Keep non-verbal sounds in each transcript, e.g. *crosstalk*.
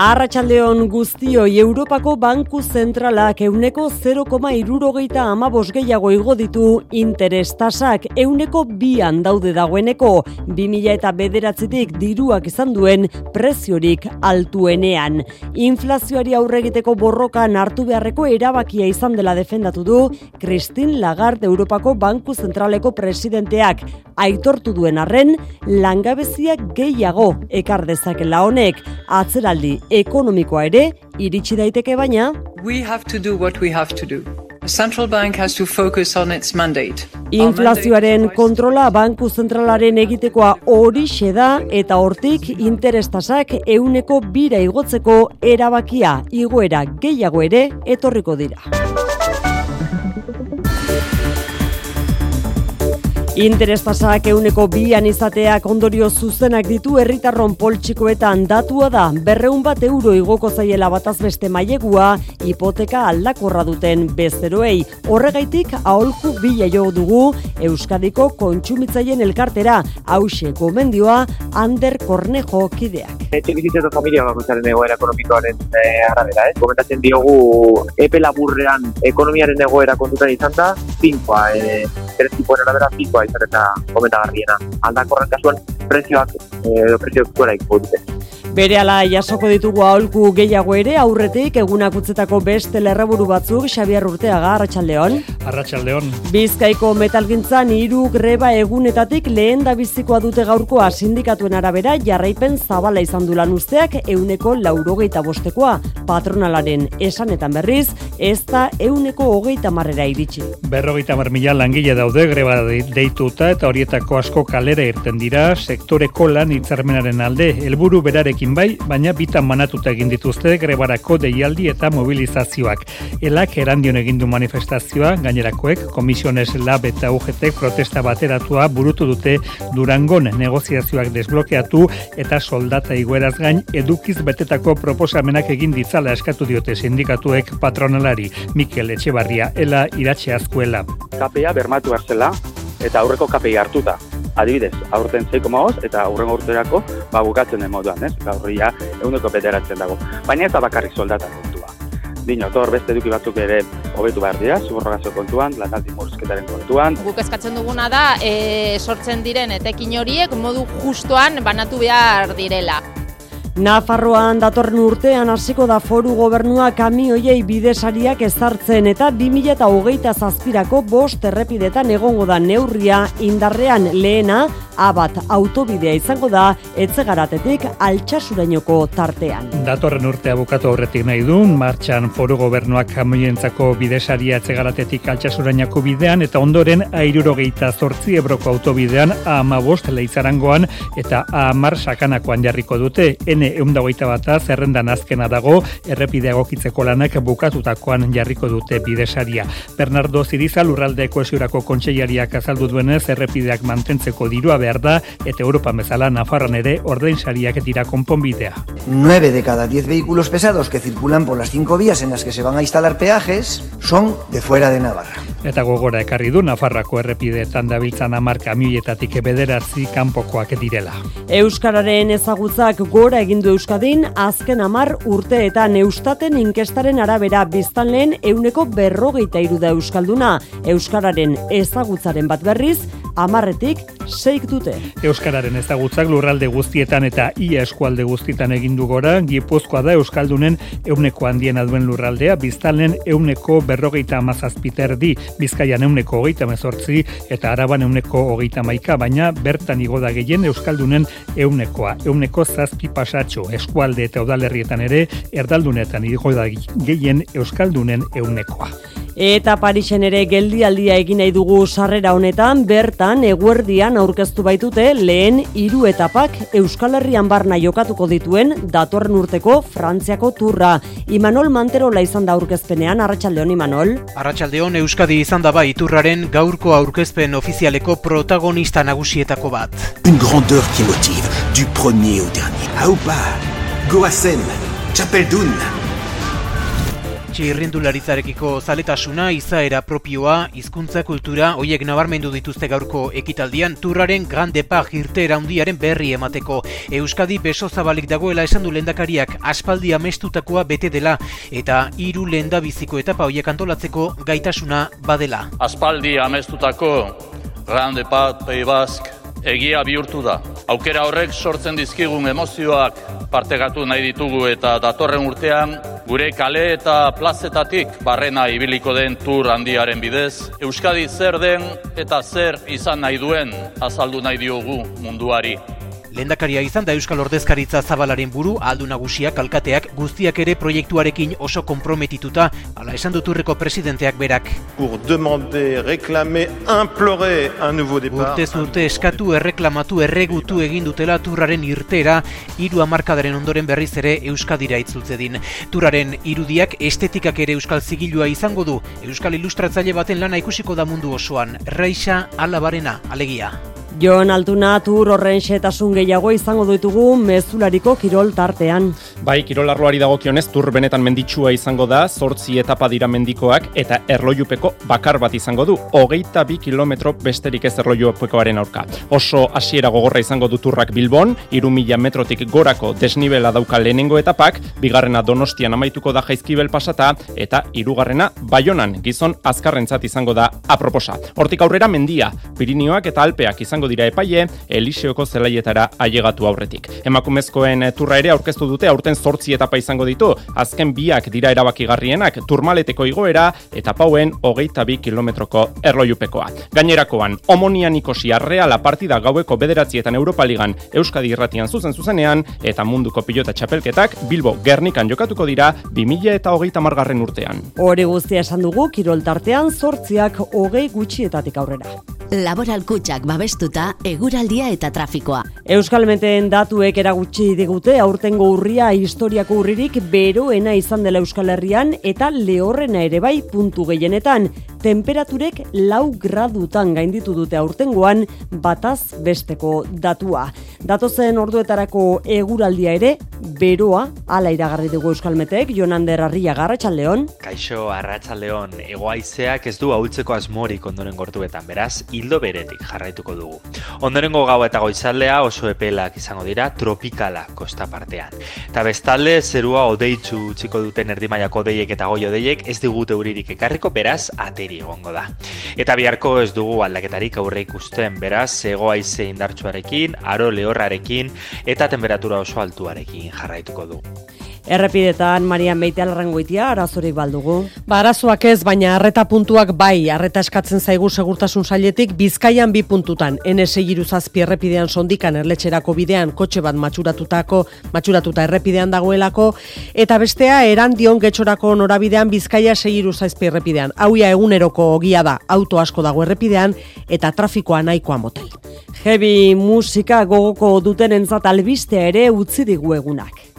Arratxaldeon guztio Europako Banku Zentralak euneko 0,irurogeita amabos gehiago igo ditu interestasak euneko bian daude dagoeneko. 2000 eta bederatzitik diruak izan duen preziorik altuenean. Inflazioari aurregiteko borrokan hartu beharreko erabakia izan dela defendatu du Christine Lagarde Europako Banku Zentraleko presidenteak. Aitortu duen arren langabeziak gehiago ekar dezakela honek. Atzeraldi ekonomikoa ere iritsi daiteke baina we have to do what we have to do. The central bank has to focus on its mandate. Inflazioaren kontrola banku zentralaren egitekoa hori da eta hortik interestasak euneko bira igotzeko erabakia igoera gehiago ere etorriko dira. Interestasak euneko bian izateak ondorio zuzenak ditu herritarron poltsikoetan datua da berreun bat euro igoko zaiela bataz beste mailegua hipoteka aldakorra duten bezeroei. Horregaitik aholku bila jo dugu Euskadiko kontsumitzaien elkartera hause gomendioa Ander Cornejo kideak. Etxe bizitzen familia bakoitzaren egoera ekonomikoaren e, arabera, eh? Komentatzen diogu epe laburrean ekonomiaren egoera kontutan izan da, finkoa, e, eh, arabera finkoa eta komentagarriena. Aldakorren kasuan prezioak, edo prezioak gora dute. Bere ala jasoko ditugu aholku gehiago ere aurretik egunak utzetako beste lerreburu batzuk Xabier Urteaga Arratsaldeon. Arratsaldeon. Bizkaiko metalgintzan hiru greba egunetatik lehen da bizikoa dute gaurkoa sindikatuen arabera jarraipen zabala izan du lan usteak euneko laurogeita bostekoa patronalaren esanetan berriz ez da euneko hogeita marrera iritsi. Berrogeita mar mila langile daude greba deituta eta horietako asko kalera irten dira sektoreko lan hitzarmenaren alde helburu berarek bai, baina bitan manatuta egin dituzte grebarako deialdi eta mobilizazioak. Elak erandion egin du manifestazioa, gainerakoek, komisiones lab eta UGT protesta bateratua burutu dute durangon negoziazioak desblokeatu eta soldata igueraz gain edukiz betetako proposamenak egin ditzala eskatu diote sindikatuek patronalari Mikel Etxebarria, ela iratxe azkuela. Kapea bermatu hartzela eta aurreko kapei hartuta adibidez, aurten 6,5 eta aurren urterako ba bukatzen den moduan, ez? Gaur ja eguneko bederatzen dago. Baina ez da bakarrik soldata kontua. Dino, tor beste eduki batzuk ere hobetu behar dira, suborrogazio kontuan, lanaldi murrizketaren kontuan. Guk eskatzen duguna da, e, sortzen diren etekin horiek modu justoan banatu behar direla. Nafarroan datorren urtean hasiko da foru gobernua kamioiei bidesariak ezartzen eta 2008 zazpirako bost errepidetan egongo da neurria indarrean lehena abat autobidea izango da etzegaratetik altxasurainoko tartean. Datorren urtea bukatu aurretik nahi du, martxan foru gobernuak kamioientzako bidesaria etzegaratetik altxasurainako bidean eta ondoren airurogeita zortzi ebroko autobidean ama bost leitzarangoan eta amar sakanakoan jarriko dute N eundagoita bata zerrendan azkena dago errepide egokitzeko lanak bukatutakoan jarriko dute bidesaria. Bernardo Ziriza lurralde koesiurako kontseilariak azaldu duenez errepideak mantentzeko dirua behar da eta Europa mezala Nafarran ere ordein sariak dira konponbidea. 9 de cada 10 vehículos pesados que circulan por las 5 vías en las que se van a instalar peajes son de fuera de Navarra. Eta gogora ekarri du Nafarrako errepideetan dabiltzan amar kamioietatik bederatzi kanpokoak direla. Euskararen ezagutzak gora egin du Euskadin azken amar urteetan Eustaten inkestaren arabera biztanleen euneko berrogeita iruda Euskalduna. Euskararen ezagutzaren bat berriz, amarretik seik dute. Euskararen ezagutzak lurralde guztietan eta ia eskualde guztietan egindu gora, Gipuzkoa da Euskaldunen euneko handiena duen lurraldea, biztalen euneko berrogeita amazazpiter di, bizkaian euneko hogeita mezortzi eta araban euneko hogeita maika, baina bertan igoda gehien Euskaldunen eunekoa, euneko zazpi pasatxo, eskualde eta udalerrietan ere, erdaldunetan igoda gehien Euskaldunen eunekoa. Eta Parisen ere geldialdia egin nahi dugu sarrera honetan, bertan eguerdian aurkeztu baitute lehen hiru etapak Euskal Herrian barna jokatuko dituen datorren urteko Frantziako turra. Imanol Manterola izan da aurkezpenean, Arratxaldeon Imanol. Arratxaldeon Euskadi izan da bai turraren gaurko aurkezpen ofizialeko protagonista nagusietako bat. Un grandeur qui motive, du premier au dernier. Haupa, Goazen, Txapeldun, Txirrindularitzarekiko zaletasuna, izaera propioa, hizkuntza kultura, hoiek nabarmendu dituzte gaurko ekitaldian, turraren grande pag irtera handiaren berri emateko. Euskadi beso zabalik dagoela esan du lendakariak aspaldi amestutakoa bete dela, eta hiru lenda biziko etapa hoiek antolatzeko gaitasuna badela. Aspaldi amestutako grande pag Pei Bask egia bihurtu da. Aukera horrek sortzen dizkigun emozioak partegatu nahi ditugu eta datorren urtean gure kale eta plazetatik barrena ibiliko den tur handiaren bidez, Euskadi zer den eta zer izan nahi duen azaldu nahi diogu munduari. Lendakaria izan da Euskal Ordezkaritza Zabalaren buru aldu nagusiak alkateak guztiak ere proiektuarekin oso konprometituta, ala esan duturreko presidenteak berak. Pour demander, réclamer, implorer un nouveau départ. Urte urte eskatu, erreklamatu, erregutu egin dutela turraren irtera, hiru hamarkadaren ondoren berriz ere Euskadira itzultze din. Turraren irudiak estetikak ere Euskal Zigilua izango du, Euskal Ilustratzaile baten lana ikusiko da mundu osoan, Raixa Alabarena, alegia. Jon Altuna tur horren xetasun gehiago izango ditugu mezulariko kirol tartean. Bai, kirolarroari dagokionez tur benetan menditsua izango da, zortzi etapa dira mendikoak eta erlojupeko bakar bat izango du. Hogeita bi kilometro besterik ez erlojupekoaren aurka. Oso hasiera gogorra izango du turrak Bilbon, iru metrotik gorako desnibela dauka lehenengo etapak, bigarrena donostian amaituko da jaizkibel pasata, eta hirugarrena baionan gizon azkarrentzat izango da aproposa. Hortik aurrera mendia, Pirinioak eta Alpeak izango dira epaile, Eliseoko zelaietara ailegatu aurretik. Emakumezkoen turra ere aurkeztu dute aurten zortzi etapa izango ditu, azken biak dira erabakigarrienak turmaleteko igoera eta pauen hogeita bi kilometroko erlojupekoa. Gainerakoan, omonian ikosi arreala partida gaueko bederatzietan Europa Ligan Euskadi irratian zuzen zuzenean eta munduko pilota txapelketak Bilbo Gernikan jokatuko dira 2000 eta hogeita margarren urtean. Hori guztia esan dugu, kirol tartean zortziak hogei gutxietatik aurrera. Laboral kutsak babestuta eguraldia eta trafikoa. Euskalmeten datuek eragutsi digute aurtengo urria historiako urririk beroena izan dela Euskal Herrian eta lehorrena ere bai puntu gehienetan. Temperaturek lau gradutan gainditu dute aurtengoan bataz besteko datua. Datozen orduetarako eguraldia ere beroa ala iragarri dugu Euskalmetek, Jonander Arria Garratxaldeon. Kaixo Arratxaldeon, egoaizeak ez du ahultzeko asmorik ondoren gortuetan, beraz, hildo beretik jarraituko dugu. Ondorengo gau eta goizaldea oso epelak izango dira tropikala kosta partean. Eta bestalde, zerua odeitzu txiko duten erdimaiako odeiek eta goi odeiek ez digute uririk ekarriko, beraz, ateri egongo da. Eta biharko ez dugu aldaketarik aurre ikusten, beraz, egoaize indartsuarekin, aro lehorrarekin eta temperatura oso altuarekin jarraituko du. Errepidetan Marian Beite alrangoitia arazorik baldugu. Ba, arazoak ez, baina arreta puntuak bai, arreta eskatzen zaigu segurtasun sailetik bizkaian bi puntutan. NS zazpi errepidean sondikan erletxerako bidean kotxe bat matxuratutako, matxuratuta errepidean dagoelako, eta bestea erandion getxorako norabidean bizkaia segiru zazpi errepidean. Hauia eguneroko ogia da, auto asko dago errepidean, eta trafikoa nahikoa motel. Heavy musika gogoko duten entzat albistea ere utzi digu egunak.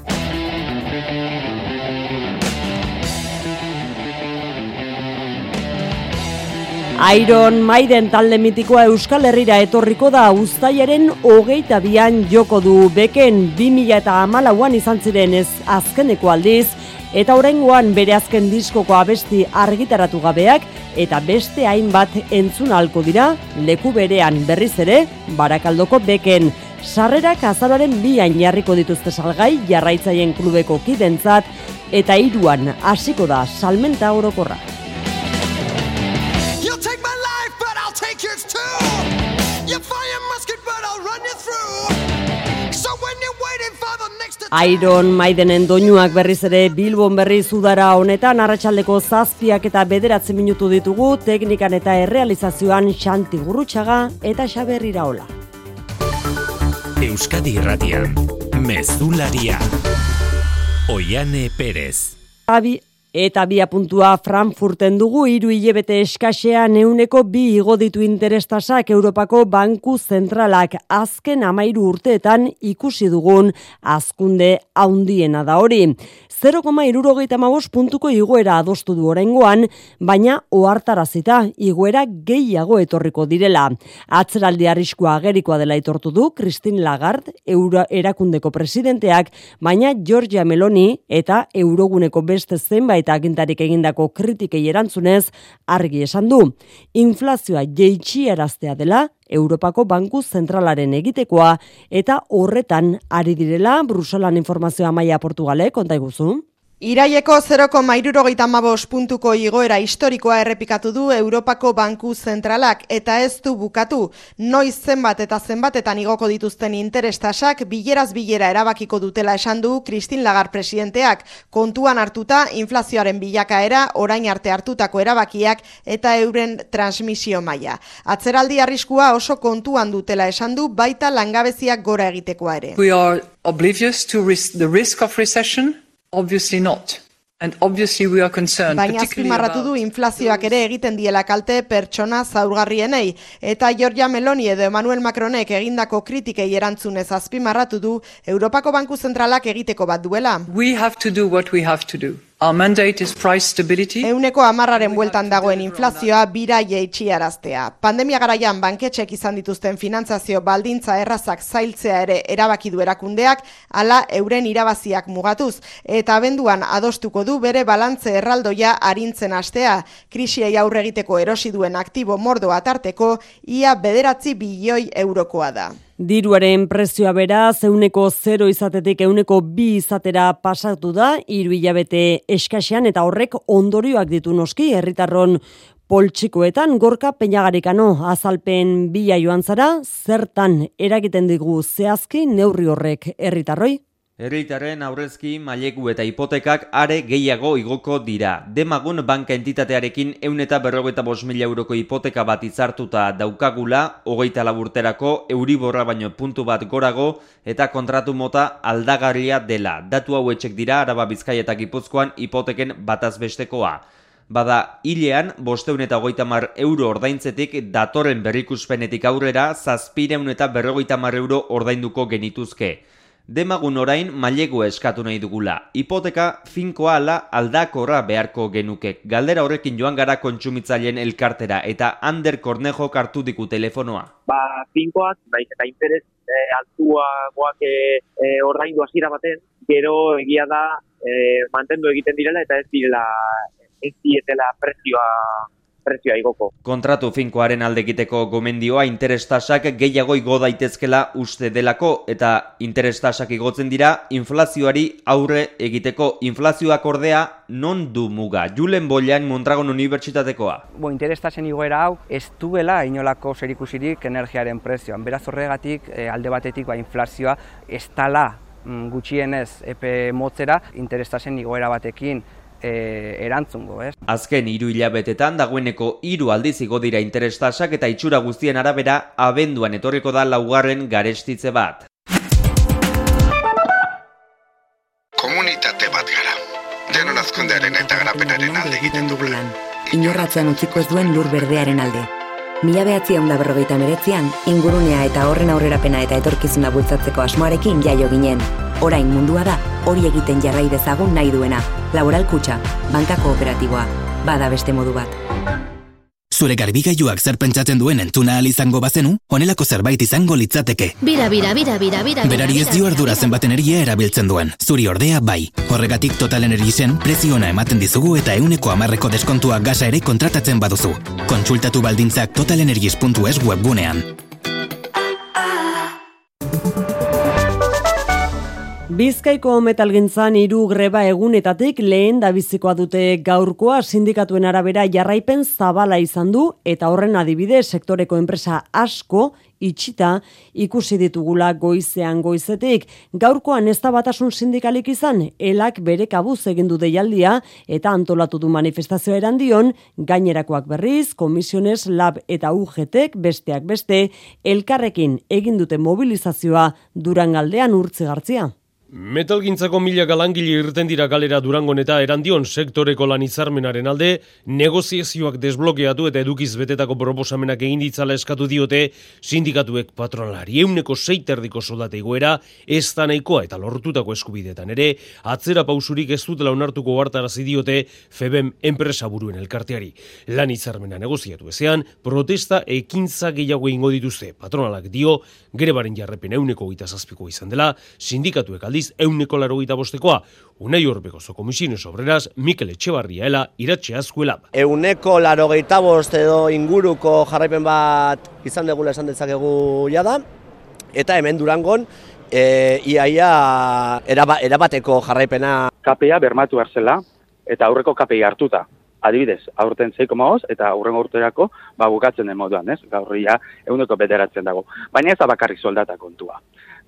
Iron Maiden talde mitikoa Euskal Herrira etorriko da uztailaren hogeita bian joko du beken 2000 eta amalauan izan ziren ez azkeneko aldiz, eta oraingoan bere azken diskoko abesti argitaratu gabeak eta beste hainbat entzun halko dira leku berean berriz ere barakaldoko beken. Sarrerak azararen bian jarriko dituzte salgai jarraitzaien klubeko kidentzat eta hiruan hasiko da salmenta orokorra. Iron Maidenen doinuak berriz ere Bilbon berri zudara honetan arratsaldeko zazpiak eta bederatzen minutu ditugu teknikan eta errealizazioan Xanti Gurrutxaga eta Xaber Iraola. Euskadi Irratian, Mezularia, Oiane Perez. Abi, Eta bia puntua Frankfurten dugu hiru hilebete eskasean euneko bi igo ditu interestasak Europako Banku Zentralak azken amairu urteetan ikusi dugun azkunde haundiena da hori. 0,irurogeita puntuko igoera adostu du orengoan, baina ohartarazita igoera gehiago etorriko direla. Atzeraldi arriskua agerikoa dela etortu du Christine Lagarde, Euro erakundeko presidenteak, baina Georgia Meloni eta Euroguneko beste zenbait eta agintarik egindako kritikei erantzunez argi esan du. Inflazioa jeitxieraztea dela Europako Banku Zentralaren egitekoa eta horretan ari direla Bruselan informazioa maia Portugale konta Iraieko 0,irurogeita puntuko igoera historikoa errepikatu du Europako Banku Zentralak eta ez du bukatu. Noiz zenbat eta zenbatetan igoko dituzten interestasak bileraz bilera erabakiko dutela esan du Kristin Lagar presidenteak. Kontuan hartuta inflazioaren bilakaera orain arte hartutako erabakiak eta euren transmisio maila. Atzeraldi arriskua oso kontuan dutela esan du baita langabeziak gora egitekoa ere. We are oblivious to risk, the risk of recession Obviously not. And obviously we are concerned. Baina azpimarratu du inflazioak ere egiten diela kalte pertsona zaurgarrienei. Eta Giorgia Meloni edo Emmanuel Macronek egindako kritikei erantzunez azpimarratu du Europako Banku Zentralak egiteko bat duela. We have to do what we have to do. Our mandate price stability. Euneko amarraren bueltan dagoen inflazioa bira jeitsi araztea. Pandemia garaian banketxek izan dituzten finantzazio baldintza errazak zailtzea ere erabaki du erakundeak, ala euren irabaziak mugatuz. Eta abenduan adostuko du bere balantze erraldoia arintzen astea. Krisiei aurre egiteko erosi duen aktibo mordoa tarteko, ia bederatzi bilioi eurokoa da. Diruaren prezioa bera, zeuneko 0 izatetik euneko bi izatera pasatu da, hiru hilabete eskasean eta horrek ondorioak ditu noski herritarron poltsikoetan gorka peinagarikano azalpen bila joan zara, zertan eragiten digu zehazki neurri horrek herritarroi? Herritaren aurrezki maileku eta hipotekak are gehiago igoko dira. Demagun banka entitatearekin eun eta berrogeita bos mila euroko hipoteka bat izartuta daukagula, hogeita laburterako, euriborra baino puntu bat gorago eta kontratu mota aldagarria dela. Datu hau dira, araba bizkai eta gipuzkoan hipoteken batazbestekoa. Bada, hilean, bosteun eta hogeita mar euro ordaintzetik datoren berrikuspenetik aurrera, zazpireun eta berrogeita mar euro ordainduko genituzke. Demagun orain mailegu eskatu nahi dugula. Hipoteka finkoa ala aldakorra beharko genuke. Galdera horrekin joan gara kontsumitzaileen elkartera eta Ander Kornejo kartu diku telefonoa. Ba, finkoak, naiz eta interes e, altua goak e, e, ordaindu hasiera baten, gero egia da e, mantendu egiten direla eta ez direla ez dietela prezioa prezioa igoko. Kontratu finkoaren aldekiteko gomendioa interestasak gehiago igo daitezkela uste delako eta interestasak igotzen dira inflazioari aurre egiteko inflazioak ordea non du muga. Julen Boilan Mondragon Unibertsitatekoa. Bo, interestasen igoera hau ez duela inolako zerikusirik energiaren prezioan. Beraz horregatik eh, alde batetik ba, inflazioa ez tala mm, gutxienez epe motzera interestasen igoera batekin e, erantzungo, ez? Azken hiru hilabetetan dagoeneko hiru aldiz igo dira interestasak eta itxura guztien arabera abenduan etorriko da laugarren garestitze bat. Komunitate bat gara. Denon azkundearen eta garapenaren alde egiten dugulan. Inorratzen utziko ez duen lur berdearen alde. Mila behatzi da berrogeita meretzian, ingurunea eta horren aurrerapena eta etorkizuna bultzatzeko asmoarekin jaio ginen. Orain mundua da, hori egiten jarrai dezagun nahi duena. Laboral kutsa, banka kooperatiboa, bada beste modu bat. Zure garbigailuak zer pentsatzen duen entzuna izango bazenu, honelako zerbait izango litzateke. Bira, bira, bira, bira, bira. Berari ez dio ardura zenbat energia erabiltzen duen. Zuri ordea bai. Horregatik Total Energiesen preziona ematen dizugu eta euneko amarreko deskontua gasa ere kontratatzen baduzu. Kontsultatu baldintzak totalenergies.es webgunean. Bizkaiko metalgintzan hiru greba egunetatik lehen da bizikoa dute gaurkoa sindikatuen arabera jarraipen zabala izan du eta horren adibide sektoreko enpresa asko itxita ikusi ditugula goizean goizetik. Gaurkoan ez da batasun sindikalik izan, elak bere kabuz egin du deialdia eta antolatu du manifestazio eran dion, gainerakoak berriz, komisiones, lab eta UGTek besteak beste, elkarrekin egin dute mobilizazioa durangaldean urtzi gartzia. Metalgintzako mila galangile irten dira galera durangon eta erandion sektoreko lan izarmenaren alde, negoziazioak desblokeatu eta edukiz betetako proposamenak egin ditzala eskatu diote sindikatuek patronalari. Euneko seiterdiko soldate egoera, ez da nahikoa eta lortutako eskubidetan ere, atzera pausurik ez dutela onartuko hartarazi diote FEBEM enpresa buruen elkarteari. Lan izarmena negoziatu ezean, protesta ekintza gehiago ingo dituzte. Patronalak dio, grebaren jarrepen euneko gita izan dela, sindikatuek aldi aldiz euneko laro gita bostekoa. Unai horbeko zo komisines obreraz, Mikel Etxebarriaela iratxe azkuela. Euneko laro bost edo inguruko jarraipen bat izan degula esan dezakegu jada, eta hemen durangon, e, iaia eraba, erabateko jarraipena. KPA bermatu zela eta aurreko KPI hartuta. Adibidez, aurten 6,5 eta aurrengo urterako ba bukatzen den moduan, ez? Gaur ia eguneko bederatzen dago. Baina ez da bakarrik soldata kontua.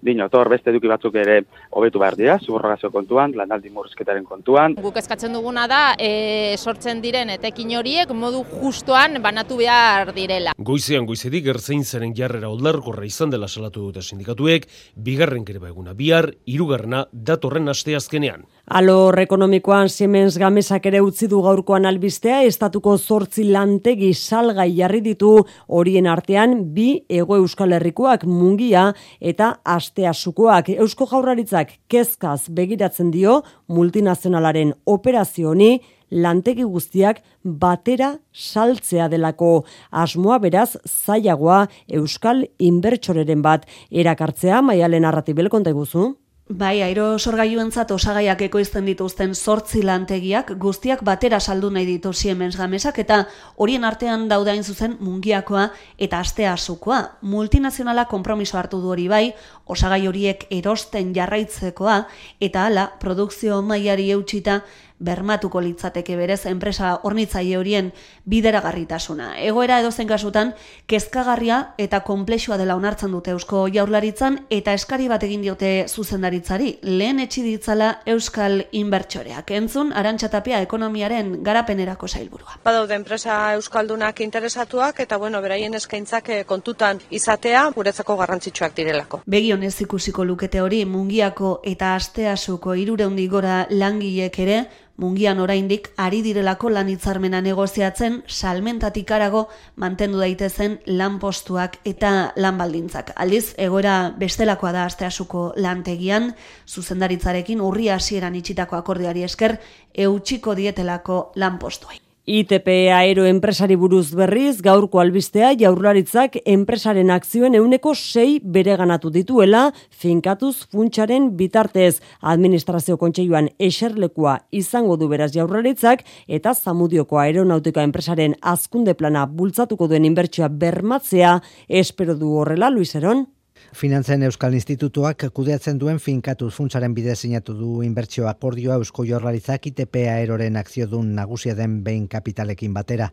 Dino, tor beste eduki batzuk ere hobetu behar dira, subrogazio kontuan, lanaldi murrizketaren kontuan. Guk eskatzen duguna da, e, sortzen diren etekin horiek modu justoan banatu behar direla. Goizean goizetik erzein zeren jarrera oldarkorra izan dela salatu dute sindikatuek, bigarren kereba eguna bihar, irugarrena datorren aste azkenean. Alor ekonomikoan Siemens Gamesak ere utzi du gaurkoan albistea, estatuko zortzi lantegi salgai jarri ditu. Horien artean bi ego euskal herrikoak mungia eta asteasukoak eusko jaurlaritzak kezkaz begiratzen dio multinazionalaren operazioni lantegi guztiak batera saltzea delako. Asmoa beraz zailagoa euskal inbertsoreren bat. Erakartzea maialen arratibel konta iguzu. Bai, airo sorgailuentzat osagaiak ekoizten dituzten sortzi lantegiak guztiak batera saldu nahi ditu Siemens Gamesak eta horien artean daudain zuzen mungiakoa eta astea sukoa. Multinazionala konpromiso hartu du hori bai, osagai horiek erosten jarraitzekoa eta hala produkzio mailari eutxita bermatuko litzateke berez enpresa hornitzaile horien bideragarritasuna. Egoera edo zen kasutan, kezkagarria eta konplexua dela onartzen dute eusko jaurlaritzan eta eskari bat egin diote zuzendaritzari, lehen etxi ditzala euskal inbertsoreak. Entzun, arantxatapia ekonomiaren garapenerako zailburua. Badaude enpresa euskaldunak interesatuak eta bueno, beraien eskaintzak eh, kontutan izatea guretzako garrantzitsuak direlako. Begionez ikusiko lukete hori mungiako eta asteasuko irureundi gora langilek ere mungian oraindik ari direlako lan hitzarmena negoziatzen salmentatik arago mantendu daitezen lanpostuak eta lanbaldintzak. Aldiz, egoera bestelakoa da asteasuko lantegian, zuzendaritzarekin urri hasieran itxitako akordiari esker, eutxiko dietelako lanpostuai. ITP Aero enpresari buruz berriz, gaurko albistea jaurlaritzak enpresaren akzioen euneko sei bereganatu dituela, finkatuz funtsaren bitartez administrazio kontseiluan eserlekua izango du beraz jaurlaritzak, eta zamudioko aeronautika enpresaren azkunde plana bultzatuko duen inbertsioa bermatzea, espero du horrela, Luiseron? Finantzen Euskal Institutuak kudeatzen duen finkatu funtsaren bidez sinatu du inbertsio akordioa Eusko Jorlaritzak ITP aeroren akziodun nagusia den behin kapitalekin batera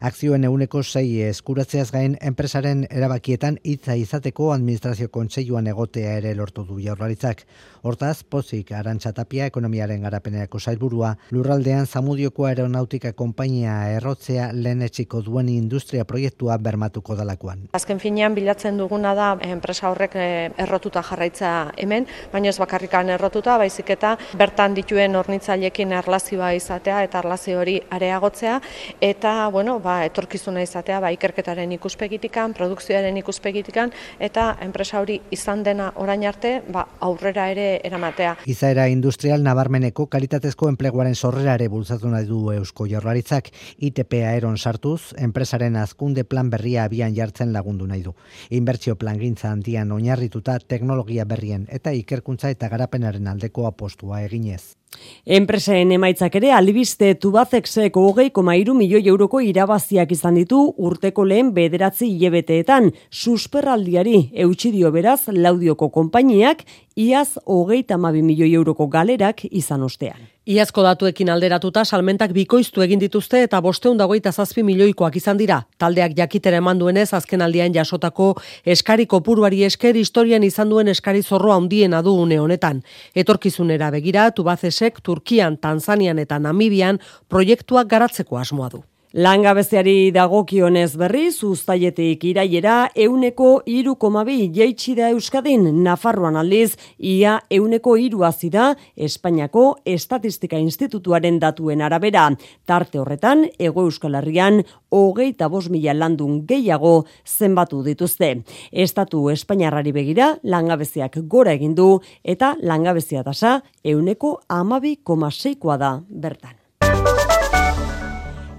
akzioen euneko sei eskuratzeaz gain enpresaren erabakietan hitza izateko administrazio kontseiluan egotea ere lortu du jaurlaritzak. Hortaz, pozik arantxatapia ekonomiaren garapenerako sailburua, lurraldean zamudioko aeronautika konpainia errotzea lehen etxiko duen industria proiektua bermatuko dalakoan. Azken finean bilatzen duguna da enpresa horrek eh, errotuta jarraitza hemen, baina ez bakarrikan errotuta, baizik eta bertan dituen hornitzailekin erlazioa izatea eta erlazio hori areagotzea, eta, bueno, ba, etorkizuna izatea ba, ikerketaren ikuspegitikan, produkzioaren ikuspegitikan, eta enpresa hori izan dena orain arte ba, aurrera ere eramatea. Izaera industrial nabarmeneko kalitatezko enpleguaren sorrera ere bultzatu nahi du Eusko Jorlaritzak, ITP aeron sartuz, enpresaren azkunde plan berria abian jartzen lagundu nahi du. Inbertsio plan gintza handian oinarrituta teknologia berrien eta ikerkuntza eta garapenaren aldeko apostua eginez. Enpresen emaitzak ere albiste tubazexeko hogei koma milioi euroko irabaziak izan ditu urteko lehen bederatzi hilebeteetan. Susperraldiari eutxidio beraz laudioko konpainiak iaz hogeita mabi milioi euroko galerak izan ostean. Iazko datuekin alderatuta salmentak bikoiztu egin dituzte eta bosteun dagoita zazpi milioikoak izan dira. Taldeak jakitera eman duenez azken aldean jasotako eskari kopuruari esker historian izan duen eskari zorroa handiena du une honetan. Etorkizunera begira, Tubazesek Turkian, Tanzanian eta Namibian proiektuak garatzeko asmoa du. Langabeziari dagokionez berri, zuztaietik iraiera, euneko iru komabi jaitsi da Euskadin, Nafarroan aldiz, ia euneko iru azida, Espainiako Estatistika Institutuaren datuen arabera. Tarte horretan, ego Euskal Herrian, hogeita bos mila landun gehiago zenbatu dituzte. Estatu Espainiarrari begira, langabeziak gora egin du eta langabezia tasa euneko amabi komaseikoa da bertan.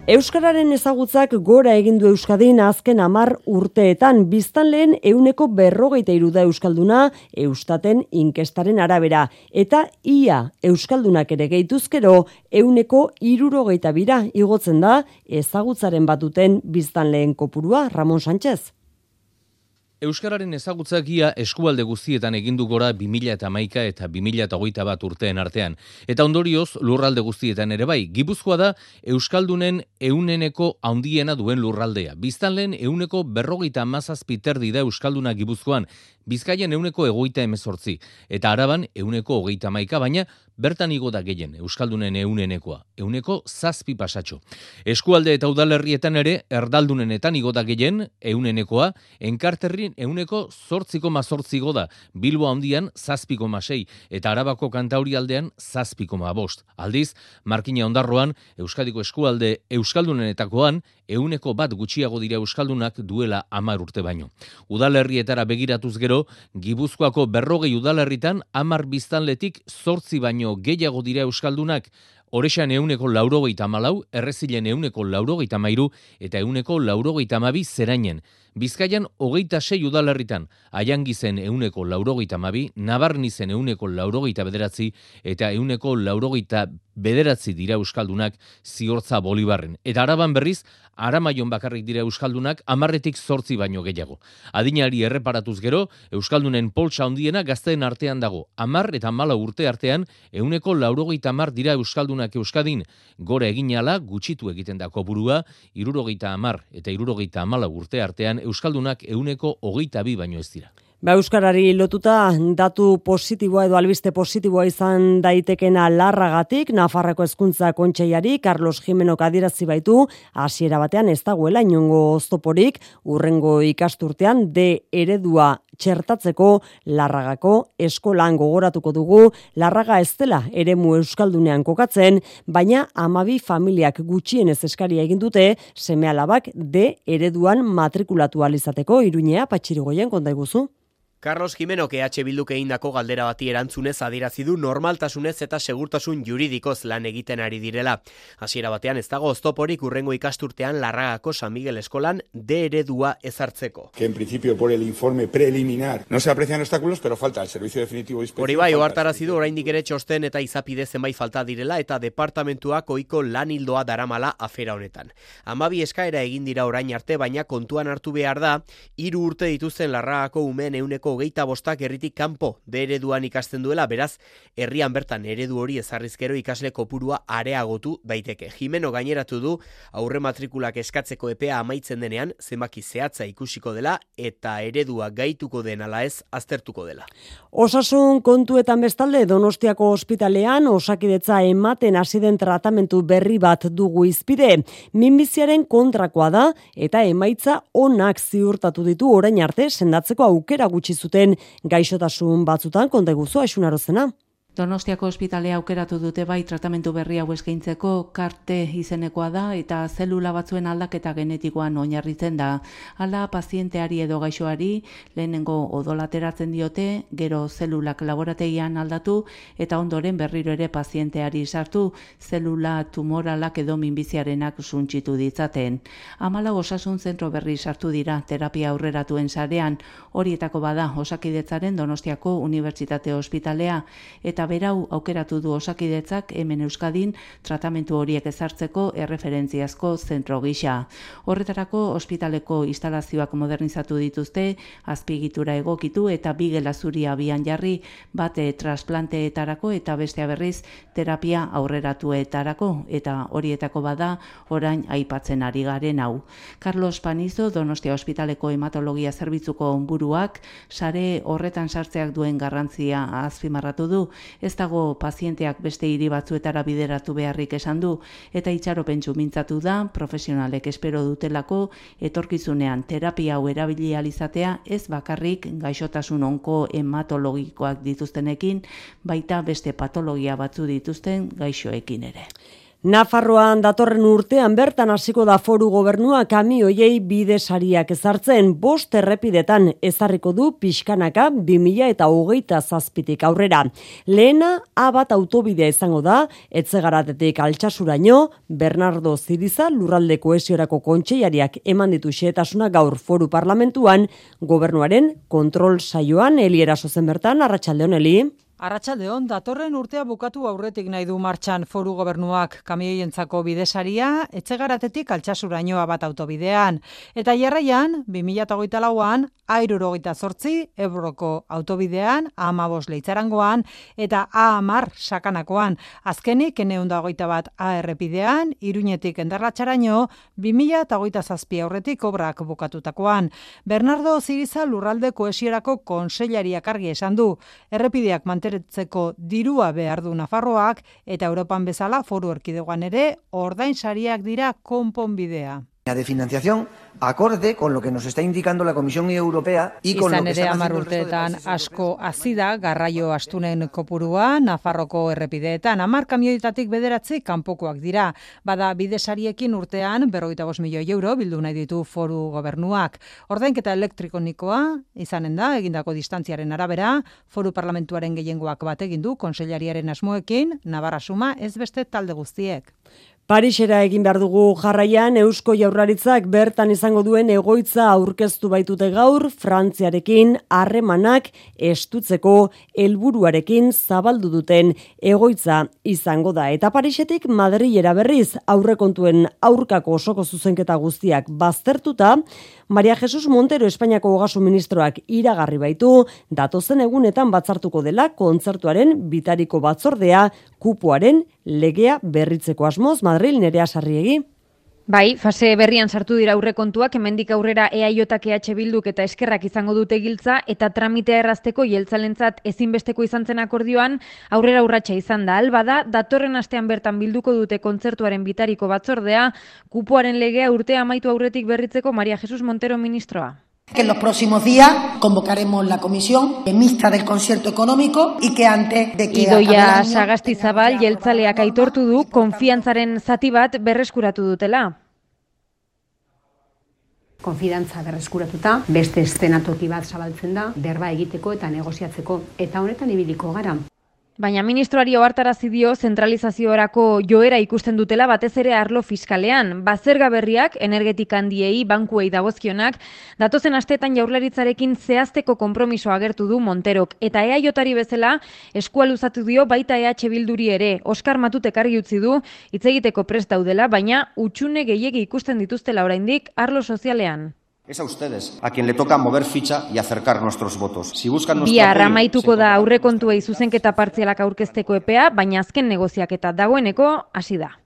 Euskararen ezagutzak gora egin du Euskadin azken amar urteetan, biztan lehen euneko berrogeita iruda Euskalduna Eustaten inkestaren arabera, eta ia Euskaldunak ere gehituzkero euneko irurogeita bira igotzen da ezagutzaren batuten biztan lehen kopurua, Ramon Sánchez. Euskararen ezagutzakia eskualde guztietan egindu gora 2000 eta maika eta 2000 eta hogeita bat urtean artean. Eta ondorioz, lurralde guztietan ere bai, gibuzkoa da Euskaldunen euneneko haundiena duen lurraldea. Biztanleen euneko berrogeita mazazpiterdi da Euskalduna gibuzkoan, Bizkaian euneko egoita emezortzi, eta araban euneko hogeita maika, baina bertan igo da gehien, Euskaldunen eunenekoa, euneko zazpi pasatxo. Eskualde eta udalerrietan ere, erdaldunenetan igo da gehien, eunenekoa, enkarterrin euneko zortziko mazortzi da, Bilbo handian zazpiko masei, eta arabako kantauri aldean zazpiko bost. Aldiz, Markina ondarroan, Euskadiko eskualde Euskaldunenetakoan, euneko bat gutxiago dira Euskaldunak duela amar urte baino. Udalerrietara begiratuz gero, Gibuzkoako berrogei udalerritan amar biztanletik zortzi baino gehiago dira Euskaldunak, Horexan euneko laurogeita malau, errezilen euneko laurogeita mairu eta euneko laurogeita mabi zerainen. Bizkaian hogeita sei udalerritan, aian gizen euneko laurogeita mabi, nabarnizen euneko laurogeita bederatzi eta euneko laurogeita bederatzi dira euskaldunak ziortza bolibarren. Eta araban berriz, aramaion bakarrik dira euskaldunak amarretik zortzi baino gehiago. Adinari erreparatuz gero, euskaldunen poltsa handiena gazteen artean dago. Amar eta mala urte artean, euneko laurogeita amar dira euskaldunak euskadin. Gora eginala, gutxitu egiten dako burua, irurogeita amar eta irurogeita amala urte artean, euskaldunak euneko hogeita bi baino ez dira. Ba, Euskarari lotuta datu positiboa edo albiste positiboa izan daitekena larragatik, Nafarreko hezkuntza kontseiari Carlos Jimenok adierazi baitu, hasiera batean ez dagoela inongo oztoporik, urrengo ikasturtean de eredua txertatzeko larragako eskolan gogoratuko dugu, larraga ez dela eremu euskaldunean kokatzen, baina amabi familiak gutxien ez eskaria egin dute, seme alabak ereduan matrikulatu alizateko, iruñea, patxirigoien konta iguzu. Carlos Jimeno EH Bilduk egindako galdera bati erantzunez adierazi du normaltasunez eta segurtasun juridikoz lan egiten ari direla. Hasiera batean ez dago oztoporik urrengo ikasturtean Larragako San Miguel Eskolan de eredua ezartzeko. Que en principio por el informe preliminar no se aprecian obstáculos, pero falta el servicio definitivo de Hori bai, ohartarazi du oraindik ere txosten eta izapide zenbait falta direla eta departamentuak ohiko lan hildoa daramala afera honetan. Amabi eskaera egin dira orain arte, baina kontuan hartu behar da, hiru urte dituzten Larragako umeen euneko hogeita bostak herritik kanpo de ereduan ikasten duela, beraz, herrian bertan eredu hori ezarrizkero ikasle kopurua areagotu daiteke. Jimeno gaineratu du aurre matrikulak eskatzeko epea amaitzen denean, zenbaki zehatza ikusiko dela eta eredua gaituko den ala ez aztertuko dela. Osasun kontuetan bestalde Donostiako ospitalean osakidetza ematen hasi den tratamentu berri bat dugu izpide. Minbiziaren kontrakoa da eta emaitza onak ziurtatu ditu orain arte sendatzeko aukera gutxi zuten gaixotasun batzutan konta guzu asunarozena. Donostiako ospitalea aukeratu dute bai tratamentu berri hau eskaintzeko karte izenekoa da eta zelula batzuen aldaketa genetikoan oinarritzen da. Hala pazienteari edo gaixoari lehenengo odolateratzen diote, gero zelulak laborategian aldatu eta ondoren berriro ere pazienteari sartu zelula tumoralak edo minbiziarenak suntxitu ditzaten. Amala osasun zentro berri sartu dira terapia aurreratuen sarean, horietako bada osakidetzaren Donostiako Unibertsitate Ospitalea eta berau aukeratu du osakidetzak hemen Euskadin tratamentu horiek ezartzeko erreferentziazko zentro gisa. Horretarako ospitaleko instalazioak modernizatu dituzte, azpigitura egokitu eta bi zuri abian jarri bate trasplanteetarako eta bestea berriz terapia aurreratuetarako eta horietako bada orain aipatzen ari garen hau. Carlos Panizo Donostia Ospitaleko hematologia zerbitzuko onburuak sare horretan sartzeak duen garrantzia azpimarratu du ez dago pazienteak beste hiri batzuetara bideratu beharrik esan du eta itxaropentsu mintzatu da profesionalek espero dutelako etorkizunean terapia hau erabili alizatea ez bakarrik gaixotasun onko hematologikoak dituztenekin baita beste patologia batzu dituzten gaixoekin ere. Nafarroan datorren urtean bertan hasiko da foru gobernua kamioiei bide sariak ezartzen bost errepidetan ezarriko du pixkanaka 2000 eta hogeita zazpitik aurrera. Lehena abat autobidea izango da, etzegaratetik altxasuraino, Bernardo Ziriza lurralde koesiorako kontseiariak eman ditu xeetasuna gaur foru parlamentuan, gobernuaren kontrol saioan, eliera sozen bertan, arratsaldeon Eli. Arratxaldeon, datorren urtea bukatu aurretik nahi du martxan foru gobernuak kamioientzako bidesaria, etxegaratetik altxasurainoa bat autobidean. Eta jarraian, 2008 lauan, airurogeita zortzi, ebroko autobidean, amabos leitzarangoan, eta ahamar sakanakoan. Azkenik, eneunda hogeita bat ARPidean, iruñetik endarratxaraino, 2008 zazpi aurretik obrak bukatutakoan. Bernardo Ziriza lurralde koesierako konseilariak argi esan du. Errepideak manteretzeko dirua behar du Nafarroak eta Europan bezala foru erkidegoan ere ordain sariak dira konponbidea. De financiación acorde con lo que nos está indicando la Comisión Europea y con Izan lo que ere hamar de urteetan asko azida garraio astunen kopurua Nafarroko errepideetan hamar kamioitatik bederatzi kanpokoak dira. Bada bidesariekin urtean berrogeita bost milioi euro bildu nahi ditu foru gobernuak. Ordainketa elektrikonikoa izanen da egindako distantziaren arabera foru parlamentuaren gehiengoak bat egin du konseilariaren asmoekin Navarra suma ez beste talde guztiek. Parisera egin behar dugu jarraian Eusko Jaurlaritzak bertan izango duen egoitza aurkeztu baitute gaur Frantziarekin harremanak estutzeko helburuarekin zabaldu duten egoitza izango da. Eta Parisetik Madrilera berriz aurrekontuen aurkako osoko zuzenketa guztiak baztertuta Maria Jesus Montero Espainiako Ogasun Ministroak iragarri baitu datozen egunetan batzartuko dela kontzertuaren bitariko batzordea kupoaren legea berritzeko asmoz Madril nerea sarriegi. Bai, fase berrian sartu dira aurrekontuak hemendik aurrera EAJak EH Bilduk eta eskerrak izango dute giltza eta tramitea errazteko jeltzalentzat ezinbesteko izan zen akordioan aurrera urratsa izan da. Alba da, datorren astean bertan bilduko dute kontzertuaren bitariko batzordea, kupoaren legea urtea amaitu aurretik berritzeko Maria Jesus Montero ministroa. Que en los próximos días convocaremos la comisión mixta del concierto económico y que antes de que Idoia Sagastizabal jeltzaleak aitortu du konfiantzaren zati bat berreskuratu dutela. konfidantza berreskuratuta, beste estenatoki bat zabaltzen da, berba egiteko eta negoziatzeko, eta honetan ibiliko gara. Baina ministroari ohartarazi dio zentralizaziorako joera ikusten dutela batez ere arlo fiskalean. Bazerga berriak, energetik handiei, bankuei dagozkionak, datozen astetan jaurlaritzarekin zehazteko konpromiso agertu du Monterok. Eta ea jotari bezala, eskua luzatu dio baita EH Bilduri ere. Oskar Matutek argi utzi du, hitz egiteko prest daudela, baina utxune gehiegi ikusten dituztela oraindik arlo sozialean. Es a ustedes a quien le toca mover ficha y acercar nuestros votos. Si buscan nuestro Bihar amaituko da aurrekontuei zuzenketa partzialak aurkezteko epea, baina azken negoziaketa dagoeneko hasi da.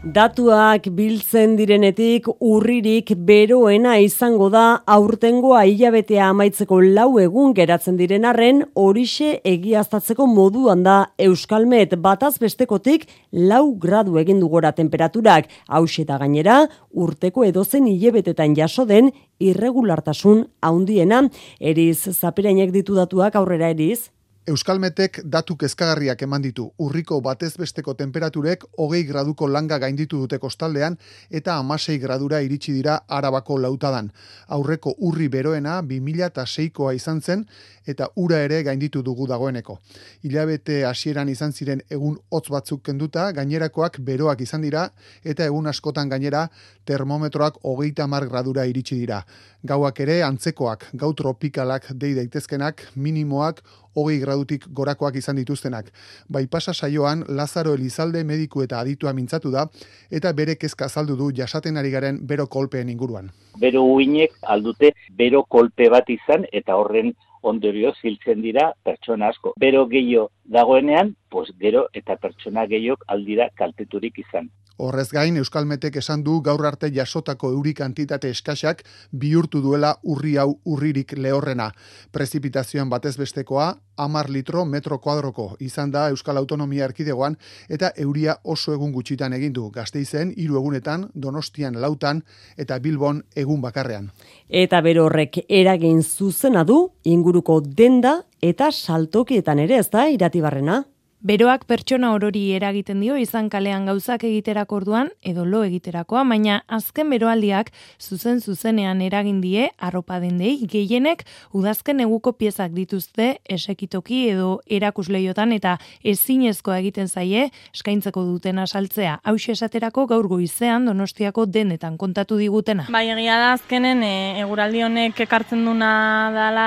Datuak biltzen direnetik urririk beroena izango da aurtengoa hilabetea amaitzeko lau egun geratzen diren arren horixe egiaztatzeko moduan da Euskalmet bataz bestekotik lau gradu egin du gora temperaturak. Hauxe eta gainera urteko edozen hilabetetan jaso den irregulartasun haundiena eriz zaperainek ditu datuak aurrera eriz Euskalmetek datu kezkagarriak eman ditu. Urriko batez besteko temperaturek hogei graduko langa gainditu dute kostaldean eta amasei gradura iritsi dira arabako lautadan. Aurreko urri beroena 2006koa izan zen eta ura ere gainditu dugu dagoeneko. Hilabete hasieran izan ziren egun hotz batzuk kenduta, gainerakoak beroak izan dira eta egun askotan gainera termometroak hogeita mar gradura iritsi dira. Gauak ere antzekoak, gau tropikalak dei daitezkenak, minimoak hogei gradutik gorakoak izan dituztenak. Bai pasa saioan, Lazaro Elizalde mediku eta aditua mintzatu da, eta bere kezka azaldu du jasaten ari garen bero kolpeen inguruan. Bero uinek aldute bero kolpe bat izan, eta horren ondorio ziltzen dira pertsona asko. Bero gehiago dagoenean, pues gero eta pertsona gehiok aldira kalteturik izan. Horrez gain, Euskalmetek esan du gaur arte jasotako euri kantitate eskasak bihurtu duela urri hau urririk lehorrena. Prezipitazioan batez bestekoa, amar litro metro kuadroko izan da Euskal Autonomia Erkidegoan eta euria oso egun gutxitan egin du. Gasteizen hiru egunetan, Donostian lautan eta Bilbon egun bakarrean. Eta bero horrek eragin zuzena du inguruko denda eta saltokietan ere ez da iratibarrena. Beroak pertsona orori eragiten dio izan kalean gauzak egiterak orduan edo lo egiterakoa, baina azken beroaldiak zuzen zuzenean eragin die arropa dendei gehienek udazken eguko piezak dituzte esekitoki edo erakusleiotan eta ezinezkoa egiten zaie eskaintzeko duten asaltzea. Hau esaterako gaur goizean Donostiako denetan kontatu digutena. Bai, egia da azkenen e, eguraldi honek ekartzen duna dala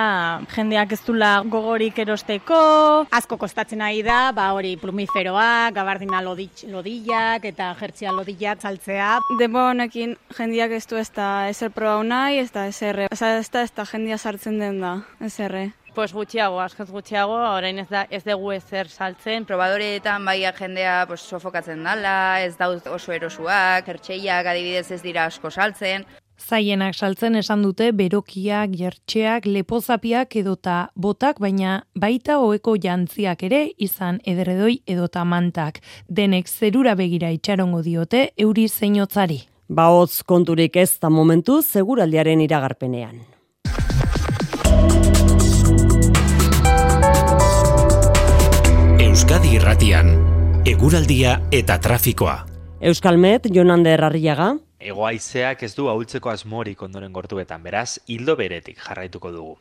jendeak ez dula gogorik erosteko, asko kostatzen ari da, ba, ba hori plumiferoak, gabardina lodillak eta jertzia lodillak saltzea. Demo honekin jendiak ez du ez da ezer proba nahi, ez da ezer, ez da ez da jendia sartzen den da, ezerre. Pues gutxiago, askoz gutxiago, orain ez da ez dugu ezer saltzen. Probadoreetan bai jendea pues, sofokatzen dala, ez dauz oso erosuak, jertseiak adibidez ez dira asko saltzen. Zaienak saltzen esan dute berokiak, jertxeak, lepozapiak edota botak, baina baita hoeko jantziak ere izan ederredoi edota mantak. Denek zerura begira itxarongo diote euri zeinotzari. Baotz konturik ez da momentu seguraldiaren iragarpenean. Euskadi irratian, eguraldia eta trafikoa. Euskalmet, Jonander Arriaga. Egoaizeak ez du ahultzeko asmorik ondoren gortuetan, beraz, hildo beretik jarraituko dugu.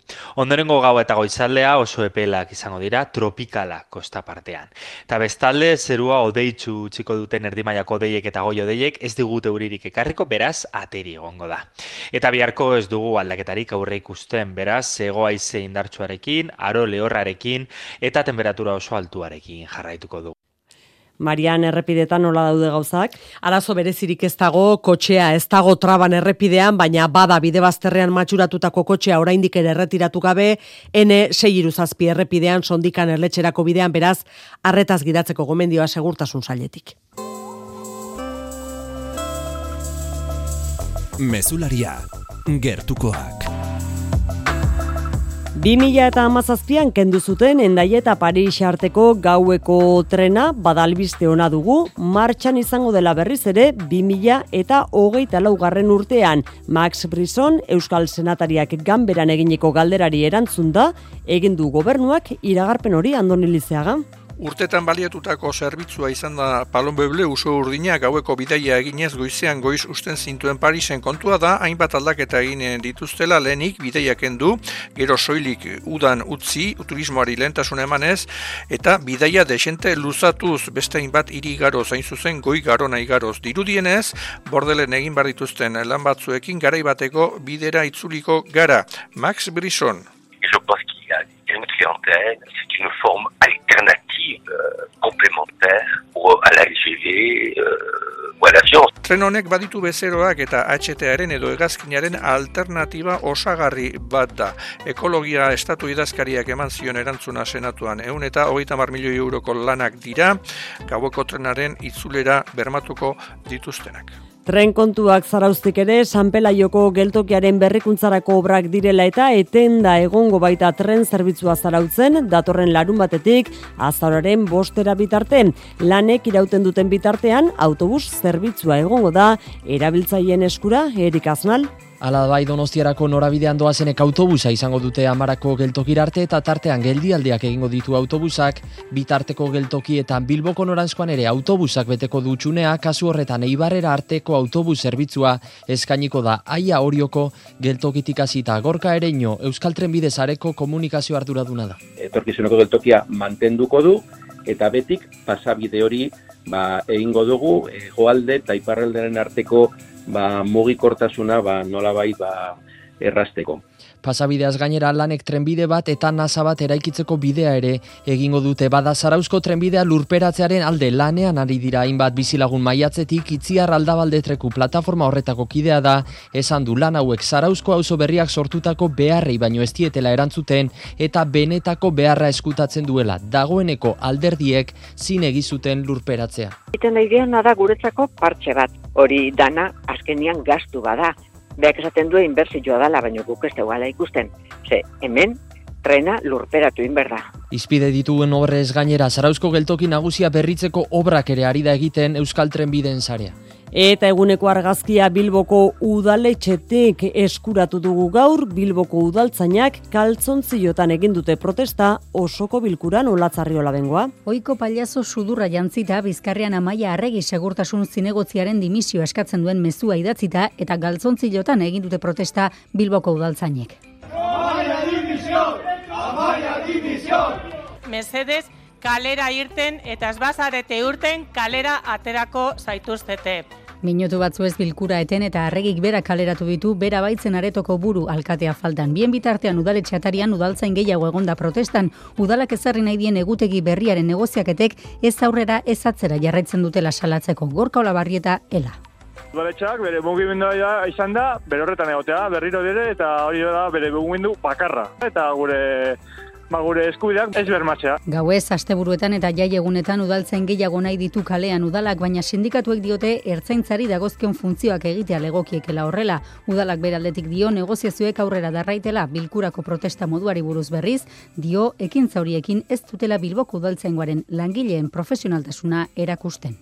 Ondorengo gau eta goizaldea oso epelak izango dira tropikala kosta partean. Ta bestalde, zerua odeitzu txiko duten erdimaiako odeiek eta goi odeiek ez digute uririk ekarriko, beraz, ateri egongo da. Eta biharko ez dugu aldaketarik aurre ikusten, beraz, egoaize indartsuarekin, aro lehorrarekin eta temperatura oso altuarekin jarraituko dugu. Marian errepidetan nola daude gauzak? Arazo berezirik ez dago, kotxea ez dago traban errepidean, baina bada bide bazterrean matxuratutako kotxea oraindik ere erretiratu gabe, ene sei iruzazpi errepidean sondikan erletxerako bidean beraz, arretaz gidatzeko gomendioa segurtasun sailetik. Mesularia, gertukoak. 2000 eta amazazpian kendu zuten endai eta Paris arteko gaueko trena badalbiste ona dugu, martxan izango dela berriz ere 2000 eta hogeita laugarren urtean. Max Brisson, Euskal Senatariak ganberan eginiko galderari erantzun da, egin du gobernuak iragarpen hori andonilizeaga. Urtetan baliatutako zerbitzua izan da Palon Beble uso urdina gaueko bidaia eginez goizean goiz usten zintuen Parisen kontua da, hainbat aldaketa egin dituztela lehenik bidaiak endu, gero soilik udan utzi, turismoari lehentasun emanez, eta bidaia desente luzatuz beste hainbat iri garo zain zuzen goi garo nahi garoz. Dirudienez, bordelen egin bar lan batzuekin garaibateko bidera itzuliko gara. Max Brisson. Je pense qu'il y a une clientèle, c'est une forme alternative euh, complémentaire pour, à la LGV euh, ou à l'avion. Tren honek baditu bezeroak eta HTaren edo hegazkinaren alternatiba osagarri bat da. Ekologia estatu idazkariak eman zion erantzuna senatuan. Eun eta hogeita mar milioi euroko lanak dira, gaueko trenaren itzulera bermatuko dituztenak. Tren kontuak zarauztik ere, Sanpelaioko geltokiaren berrikuntzarako obrak direla eta etenda egongo baita tren zerbitzua zarautzen, datorren larun batetik, azararen bostera bitarte. Lanek irauten duten bitartean, autobus zerbitzua egongo da, erabiltzaien eskura, Erik Aznal. Ala bai donostiarako norabidean doazenek autobusa izango dute amarako geltokira arte eta tartean geldialdiak egingo ditu autobusak, bitarteko geltoki eta bilboko norantzkoan ere autobusak beteko dutxunea, kasu horretan eibarrera arteko autobus zerbitzua eskainiko da aia horioko geltokitik hasita gorka ereino Euskal Trenbidez areko komunikazio arduraduna da. Etorkizuneko geltokia mantenduko du eta betik pasabide hori ba, egingo dugu e, goalde eta iparralderen arteko ba, mugikortasuna ba, nola bai ba, errasteko. Pasabideaz gainera lanek trenbide bat eta nasa bat eraikitzeko bidea ere egingo dute bada zarauzko trenbidea lurperatzearen alde lanean ari dira hainbat bizilagun maiatzetik itziar aldabaldetreku plataforma horretako kidea da esan du lan hauek zarauzko auzo berriak sortutako beharrei baino ez dietela erantzuten eta benetako beharra eskutatzen duela dagoeneko alderdiek zin egizuten lurperatzea. Iten da da guretzako partxe bat, hori dana azkenian gastu bada, Beak esaten du inbertsioa dala, baina guk ez duela ikusten. Ze, hemen, trena lurperatu inberda. Izpide dituen horrez gainera, Zarauzko geltoki nagusia berritzeko obrak ere ari da egiten Euskal Trenbideen zarea. Eta eguneko argazkia Bilboko udaletxetik eskuratu dugu gaur, Bilboko udaltzainak kaltzontziotan egin dute protesta osoko bilkuran olatzarri bengoa. Oiko paliazo sudurra jantzita, Bizkarrian amaia arregi segurtasun zinegotziaren dimisio eskatzen duen mezua idatzita eta galtzontziotan egin dute protesta Bilboko udaltzainek. Amaia dimisio! Amaia dimisio! Mesedez, kalera irten eta esbazarete urten kalera aterako zaituztete. Minutu batzu ez bilkura eten eta arregik bera kaleratu ditu bera baitzen aretoko buru alkatea faltan. Bien bitartean udaletxe atarian udaltzain gehiago egonda protestan, udalak ezarri nahi dien egutegi berriaren negoziaketek ez aurrera ez atzera jarraitzen dutela salatzeko gorka olabarrieta ela. Udaletxeak bere mugimendua da izan da, bere horretan egotea, berriro dire eta hori da bere mugimendu bakarra. Eta gure ba, gure eskubideak ez bermatzea. Gauez, asteburuetan eta jai egunetan udaltzen gehiago nahi ditu kalean udalak, baina sindikatuek diote ertzaintzari dagozkion funtzioak egitea legokiekela horrela. Udalak beraldetik dio negoziazioek aurrera darraitela bilkurako protesta moduari buruz berriz, dio ekintza horiekin ez dutela bilboko udaltzaingoaren langileen profesionaltasuna erakusten.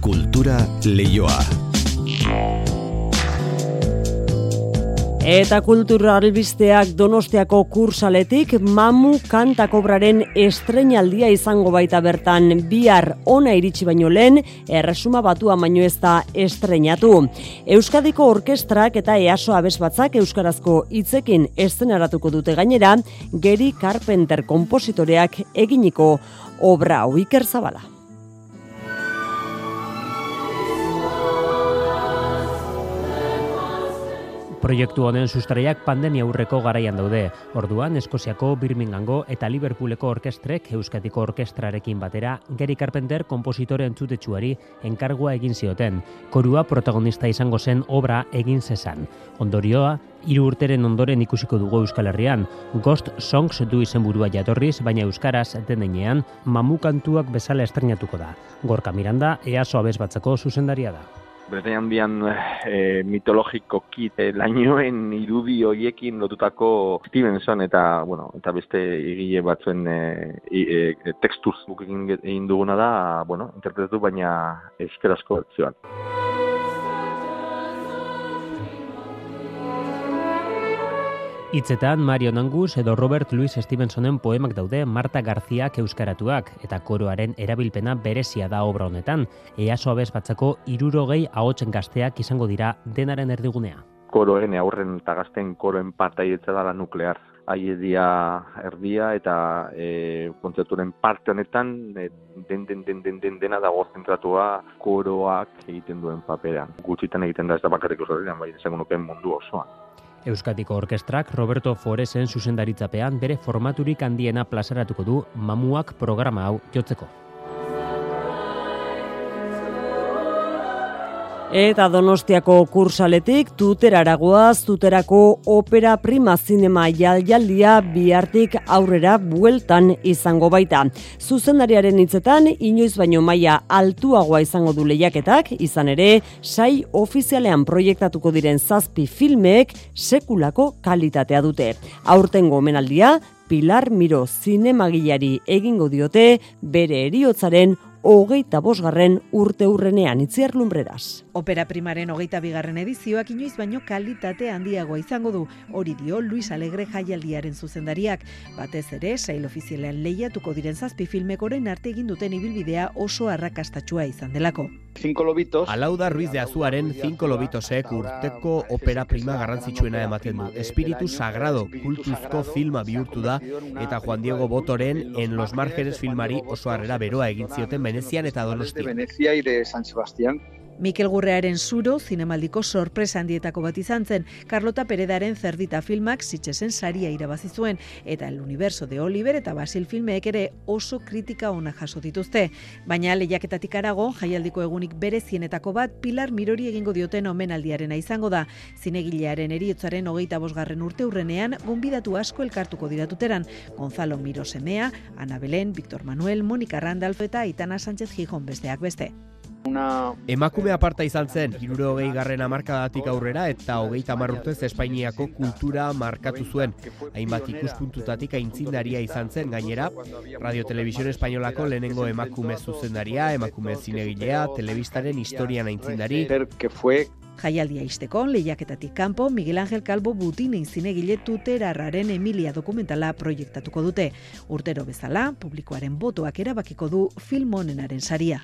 Kultura leioa. Eta kultura albisteak donostiako kursaletik mamu kantakobraren estrenaldia izango baita bertan bihar ona iritsi baino lehen erresuma batua baino ez da estrenatu. Euskadiko orkestrak eta easo abesbatzak euskarazko hitzekin eszenaratuko dute gainera Geri Carpenter kompositoreak eginiko obra hau iker zabala. Proiektu honen sustraiak pandemia aurreko garaian daude. Orduan, Eskoziako Birminghamgo eta Liverpooleko orkestrek Euskatiko orkestrarekin batera Gary Carpenter kompositore entzutetsuari enkargua egin zioten. Korua protagonista izango zen obra egin zezan. Ondorioa, hiru urteren ondoren ikusiko dugu Euskal Herrian. Ghost Songs du izenburua jatorriz, baina euskaraz denean mamukantuak bezala estrenatuko da. Gorka Miranda, EASO abez batzako zuzendaria da. Bretaña handian e, mitologiko kit e, lainoen irudi hoiekin lotutako Stevenson eta bueno, eta beste egile batzuen e, e, tekstuz egin duguna da, bueno, interpretatu baina euskerazko bertsioan. Hitzetan Mario Nangus edo Robert Louis Stevensonen poemak daude Marta Garziak euskaratuak eta koroaren erabilpena berezia da obra honetan. Easo abez batzako irurogei ahotzen gazteak izango dira denaren erdigunea. Koroen aurren eta gazten koroen parta dela nuklear. Aiedia erdia eta e, kontzerturen parte honetan e, den, den, den, den, den, dena dago zentratua koroak egiten duen paperan. Gutxitan egiten da ez da bakarrik oso bai, esango mundu osoan. Euskatiko Orkestrak Roberto Foresen zuzendaritzapean bere formaturik handiena plazaratuko du mamuak programa hau jotzeko. Eta Donostiako kursaletik tuteraragoaz tuterako opera prima zinema jaljaldia bihartik aurrera bueltan izango baita. Zuzendariaren hitzetan inoiz baino maila altuagoa izango du lehiaketak, izan ere, sai ofizialean proiektatuko diren zazpi filmek sekulako kalitatea dute. Aurten gomenaldia, Pilar Miro zinemagilari egingo diote bere eriotzaren hogeita bosgarren urte urrenean itziar lumbreraz. Opera primaren hogeita bigarren edizioak inoiz baino kalitate handiagoa izango du, hori dio Luis Alegre jaialdiaren zuzendariak. Batez ere, sail ofizialean lehiatuko diren zazpi filmek orain arte egin duten ibilbidea oso arrakastatxua izan delako. Cinco Lobitos. Alauda Ruiz de Azuaren Cinco Lobitosek urteko opera prima garrantzitsuena ematen du. Espiritu Sagrado kultuzko filma bihurtu da eta Juan Diego Botoren En los Márgenes filmari oso harrera beroa egin zioten Venezian eta Donostia. De Venecia y de San Sebastián. Mikel Gurrearen zuro, zinemaldiko sorpresa handietako bat izan zen, Carlota Peredaren zerdita filmak zitxesen saria irabazi zuen, eta El Universo de Oliver eta Basil filmeek ere oso kritika ona jaso dituzte. Baina lehiaketatik arago, jaialdiko egunik bere zienetako bat, Pilar Mirori egingo dioten omenaldiarena izango da. Zinegilearen eriotzaren hogeita bosgarren urte urrenean, gonbidatu asko elkartuko diratuteran, Gonzalo Miro Semea, Ana Belén, Victor Manuel, Monika Randalf eta Itana Sánchez Gijón besteak beste. Una... Emakume aparta izan zen, iruro hogei garren amarkadatik aurrera eta hogeita marrurtez Espainiako kultura markatu zuen. Hainbat ikuspuntutatik aintzindaria izan zen gainera, Radio Televisión Espainolako lehenengo emakume zuzendaria, emakume zinegilea, telebistaren historian aintzindari. Que fue Jaialdia izteko, lehiaketatik kanpo, Miguel Ángel Calvo Butinen zinegile tuterarraren Emilia dokumentala proiektatuko dute. Urtero bezala, publikoaren botoak erabakiko du film honenaren saria.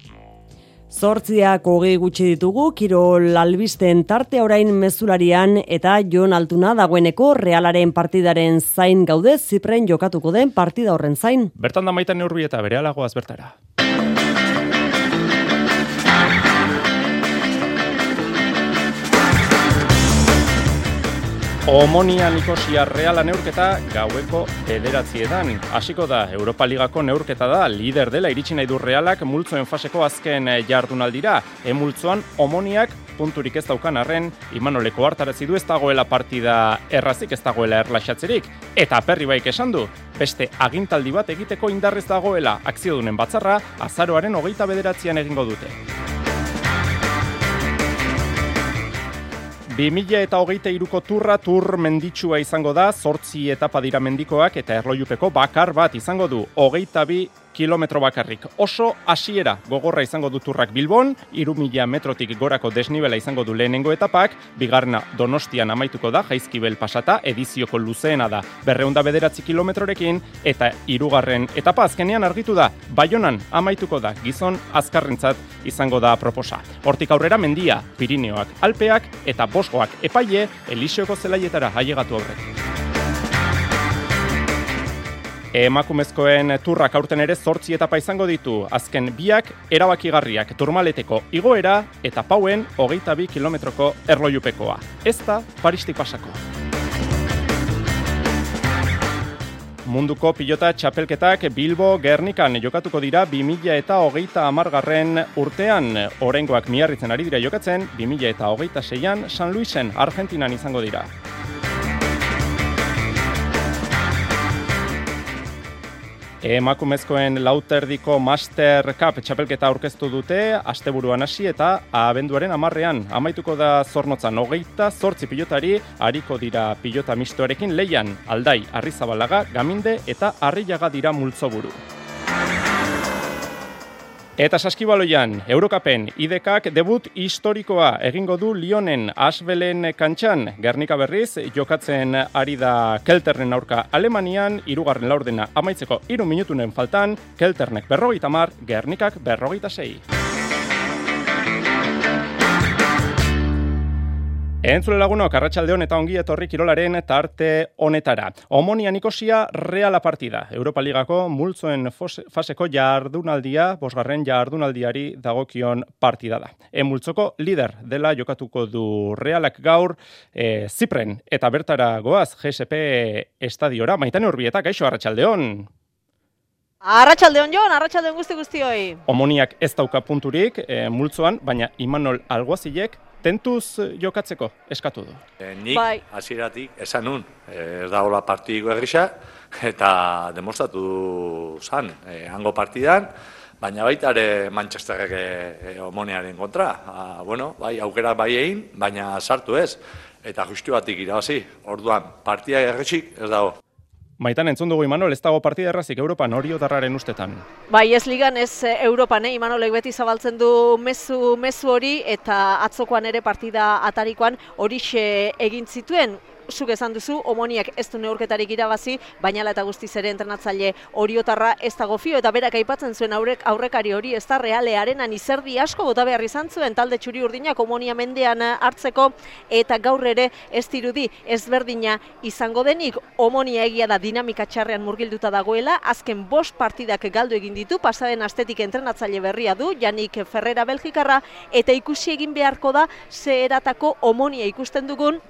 Zortziak hogei gutxi ditugu, Kirol albisten tarte orain mezularian eta Jon Altuna dagoeneko realaren partidaren zain gaude, zipren jokatuko den partida horren zain. Bertan da maitan neurbi eta bere alagoaz bertara. Omonia Nikosia Reala neurketa gaueko ederatziedan. Hasiko da, Europa Ligako neurketa da, lider dela iritsi nahi du Realak multzoen faseko azken jardunaldira. Emultzoan, Omoniak punturik ez daukan arren, Imanoleko hartarazi du ez dagoela partida errazik ez dagoela erlaxatzerik. Eta perri baik esan du, beste agintaldi bat egiteko indarrez dagoela akziodunen batzarra, azaroaren hogeita bederatzean egingo dute. 2000 eta hogeita iruko turra tur menditsua izango da, sortzi etapa dira mendikoak eta erloiupeko bakar bat izango du. Hogeita bi kilometro bakarrik. Oso hasiera gogorra izango du turrak Bilbon, iru mila metrotik gorako desnibela izango du lehenengo etapak, bigarna donostian amaituko da, jaizkibel pasata, edizioko luzeena da, berreunda bederatzi kilometrorekin, eta irugarren etapa azkenean argitu da, baionan amaituko da, gizon azkarrentzat izango da proposa. Hortik aurrera mendia, Pirineoak, Alpeak eta Boskoak epaile, Eliseoko zelaietara haiegatu aurretik. Emakumezkoen turrak aurten ere zortzi etapa izango ditu. Azken biak erabakigarriak turmaleteko igoera eta pauen hogeita bi kilometroko erloiupekoa. Ez da paristik pasako. Munduko pilota txapelketak Bilbo Gernikan jokatuko dira 2000 eta hogeita amargarren urtean. Orengoak miarritzen ari dira jokatzen, 2000 eta hogeita seian San Luisen, Argentinan izango dira. Emakumezkoen lauterdiko Master Cup txapelketa aurkeztu dute, asteburuan hasi eta abenduaren amarrean. Amaituko da zornotzan hogeita, zortzi pilotari, hariko dira pilota mistoarekin leian, aldai, arrizabalaga, gaminde eta arriaga dira multzoburu. Eta saskibaloian, Eurokapen, idekak debut historikoa egingo du Lionen Asbelen kantxan. Gernika berriz, jokatzen ari da Kelternen aurka Alemanian, irugarren laurdena amaitzeko iru minutunen faltan, Kelternek berrogeita mar, Gernikak berrogeita sei. Entzule lagunok, Arratxaldeon eta ongi etorri kirolaren tarte honetara. Omonia Nikosia reala partida. Europa Ligako multzoen faseko jardunaldia, bosgarren jardunaldiari dagokion partida da. E multzoko lider dela jokatuko du realak gaur e, Zipren eta bertara goaz GSP estadiora. Maitane urbieta, kaixo Arratxaldeon. Arratxaldeon joan, arratxaldeon guzti guztioi. Omoniak ez dauka punturik e, multzoan, baina Imanol Alguazilek tentuz eh, jokatzeko eskatu du. E, nik bai. hasieratik esan nun, eh, ez da hola partidiko egrisa, eta demostratu zan, e, hango partidan, baina baita ere Manchesterrek e, omonearen kontra. A, bueno, bai, aukera bai egin, baina sartu ez, eta justu batik irabazi. Orduan, partida erretxik ez dago. Maitan entzun dugu Imanol, ez dago partida errazik Europan hori otarraren ustetan. Bai, ez ligan ez eh, Europan, eh? Imanolek beti zabaltzen du mezu, mezu hori eta atzokoan ere partida atarikoan hori egin zituen zuk esan duzu, omoniak ez du neurketarik irabazi, baina eta guztiz ere entrenatzaile oriotarra ez dago fio, eta berak aipatzen zuen aurrek, aurrekari hori ez da reale arenan izerdi asko bota behar izan zuen, talde txuri urdinak omonia mendean hartzeko, eta gaur ere ez dirudi ezberdina izango denik, omonia egia da dinamika txarrean murgilduta dagoela, azken bost partidak galdu egin ditu, pasaren astetik entrenatzaile berria du, Janik Ferrera Belgikarra, eta ikusi egin beharko da, ze eratako omonia ikusten dugun,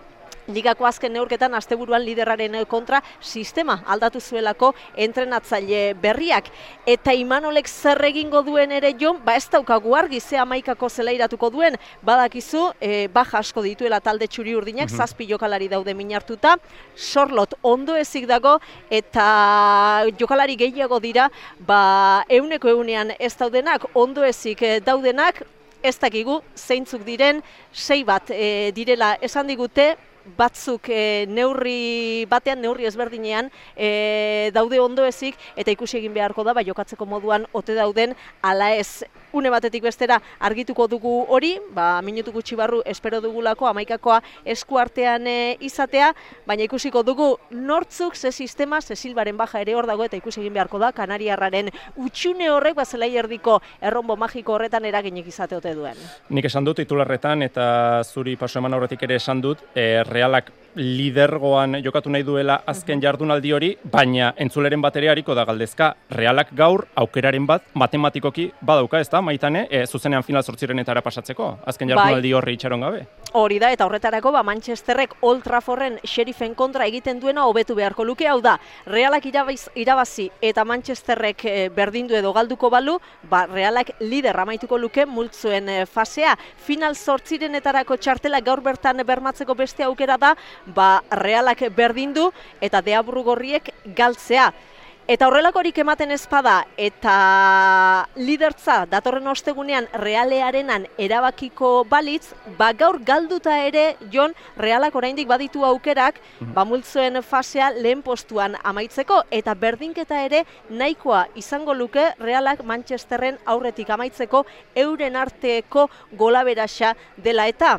Ligako azken neurketan asteburuan liderraren kontra sistema aldatu zuelako entrenatzaile berriak. Eta Imanolek zer egingo duen ere jon, ba ez daukagu argi ze amaikako zelairatuko duen, badakizu, e, baja asko dituela talde txuri urdinak, mm zazpi jokalari daude minartuta, sorlot ondo ezik dago, eta jokalari gehiago dira, ba euneko eunean ez daudenak, ondo ezik daudenak, ez dakigu zeintzuk diren, sei bat e, direla. Esan digute, batzuk e, neurri batean, neurri ezberdinean e, daude ondo ezik, eta ikusi egin beharko da, bai jokatzeko moduan ote dauden, ala ez une batetik bestera argituko dugu hori, ba, minutu gutxi barru espero dugulako amaikakoa eskuartean e, izatea, baina ikusiko dugu nortzuk ze sistema, ze silbaren baja ere hor dago eta ikusi egin beharko da, Kanariarraren utxune horrek bazelai erdiko errombo magiko horretan eraginik izateote duen. Nik esan dut titularretan eta zuri paso eman horretik ere esan dut, e, realak lidergoan jokatu nahi duela azken jardunaldi hori, baina entzuleren bateria hariko da galdezka, realak gaur aukeraren bat matematikoki badauka, ez da, maitane, e, zuzenean final sortzirenetara pasatzeko, azken bai. jardunaldi horri itxaron gabe. Hori da, eta horretarako, ba, Manchesterrek Old Trafforren xerifen kontra egiten duena hobetu beharko luke, hau da, realak irabazi eta Manchesterrek e, berdindu edo galduko balu, ba, realak lider amaituko luke multzuen e, fasea. Final sortzirenetarako txartela gaur bertan bermatzeko beste aukera da, ba, realak berdindu eta deaburu gorriek galtzea. Eta horrelakorik ematen ezpada eta lidertza datorren ostegunean realearenan erabakiko balitz, ba gaur galduta ere jon realak oraindik baditu aukerak mhm. ba multzoen fasea lehen postuan amaitzeko eta berdinketa ere nahikoa izango luke realak Manchesterren aurretik amaitzeko euren arteko golaberaxa dela eta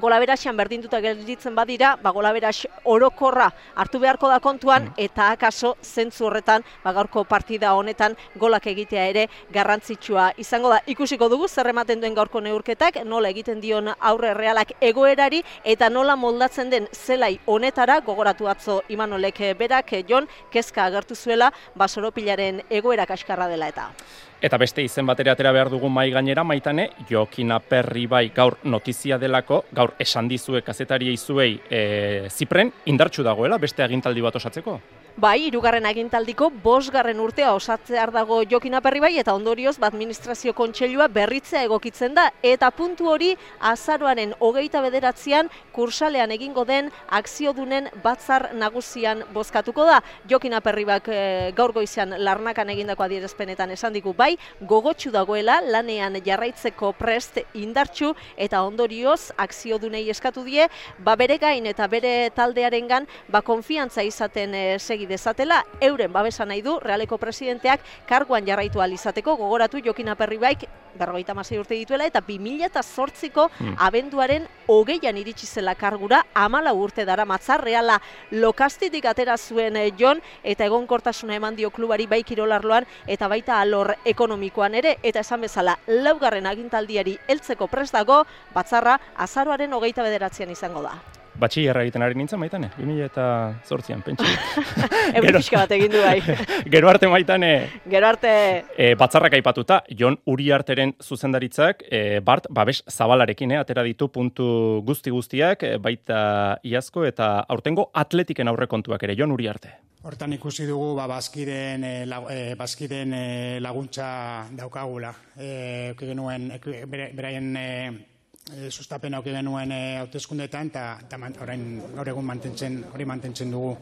golaberaxean berdinduta gelditzen badira, ba golaberax orokorra hartu beharko da kontuan mm. eta akaso zentzu horretan ba gaurko partida honetan golak egitea ere garrantzitsua izango da. Ikusiko dugu zer ematen duen gaurko neurketak, nola egiten dion aurre realak egoerari eta nola moldatzen den zelai honetara gogoratu atzo Imanolek berak Jon kezka agertu zuela basoropilaren egoera kaskarra dela eta. Eta beste izen batera atera behar dugu mai gainera maitane, Jokina Perri bai gaur notizia delako, gaur esan dizue kazetaria izuei e, zipren, indartxu dagoela beste agintaldi bat osatzeko? Bai, irugarren agintaldiko bosgarren urtea osatzear dago Jokina Perri bai eta ondorioz bat administrazio kontseilua berritzea egokitzen da eta puntu hori azaroaren hogeita bederatzean kursalean egingo den akziodunen batzar nagusian bozkatuko da. Jokina Perri bak e, gaur goizean larnakan egindako adierazpenetan esan digu bai, gogotsu dagoela lanean jarraitzeko prest indartxu eta ondorioz akziodunei eskatu die, ba bere gain eta bere taldearengan ba konfiantza izaten e, segi dezatela, euren babesa nahi du realeko presidenteak karguan jarraitu izateko gogoratu Jokina Perribaik berrogeita masei urte dituela eta 2000 eta zortziko hmm. abenduaren hogeian iritsi zela kargura amala urte dara matzar reala lokastitik atera zuen eh, Jon eta egonkortasuna eman dio klubari bai kirolarloan eta baita alor ekonomikoan ere eta esan bezala laugarren agintaldiari heltzeko prest dago batzarra azaroaren hogeita bederatzean izango da batxillerra egiten ari nintzen maitane, 2000 eta zortzian, pentsi. *laughs* Egun bat egin du bai. *laughs* Gero arte maitane. Gero arte. E, batzarrak aipatuta, Jon Uriarteren zuzendaritzak, e, Bart, babes zabalarekin, e, atera ditu puntu guzti guztiak, e, baita iazko eta aurtengo atletiken aurrekontuak ere, Jon Uriarte. Hortan ikusi dugu ba, bazkiden, e, bazkiden e, laguntza daukagula. E, genuen, beraien e, e, sustapen auki genuen e, hauteskundetan eta orain gaur egun mantentzen hori mantentzen dugu.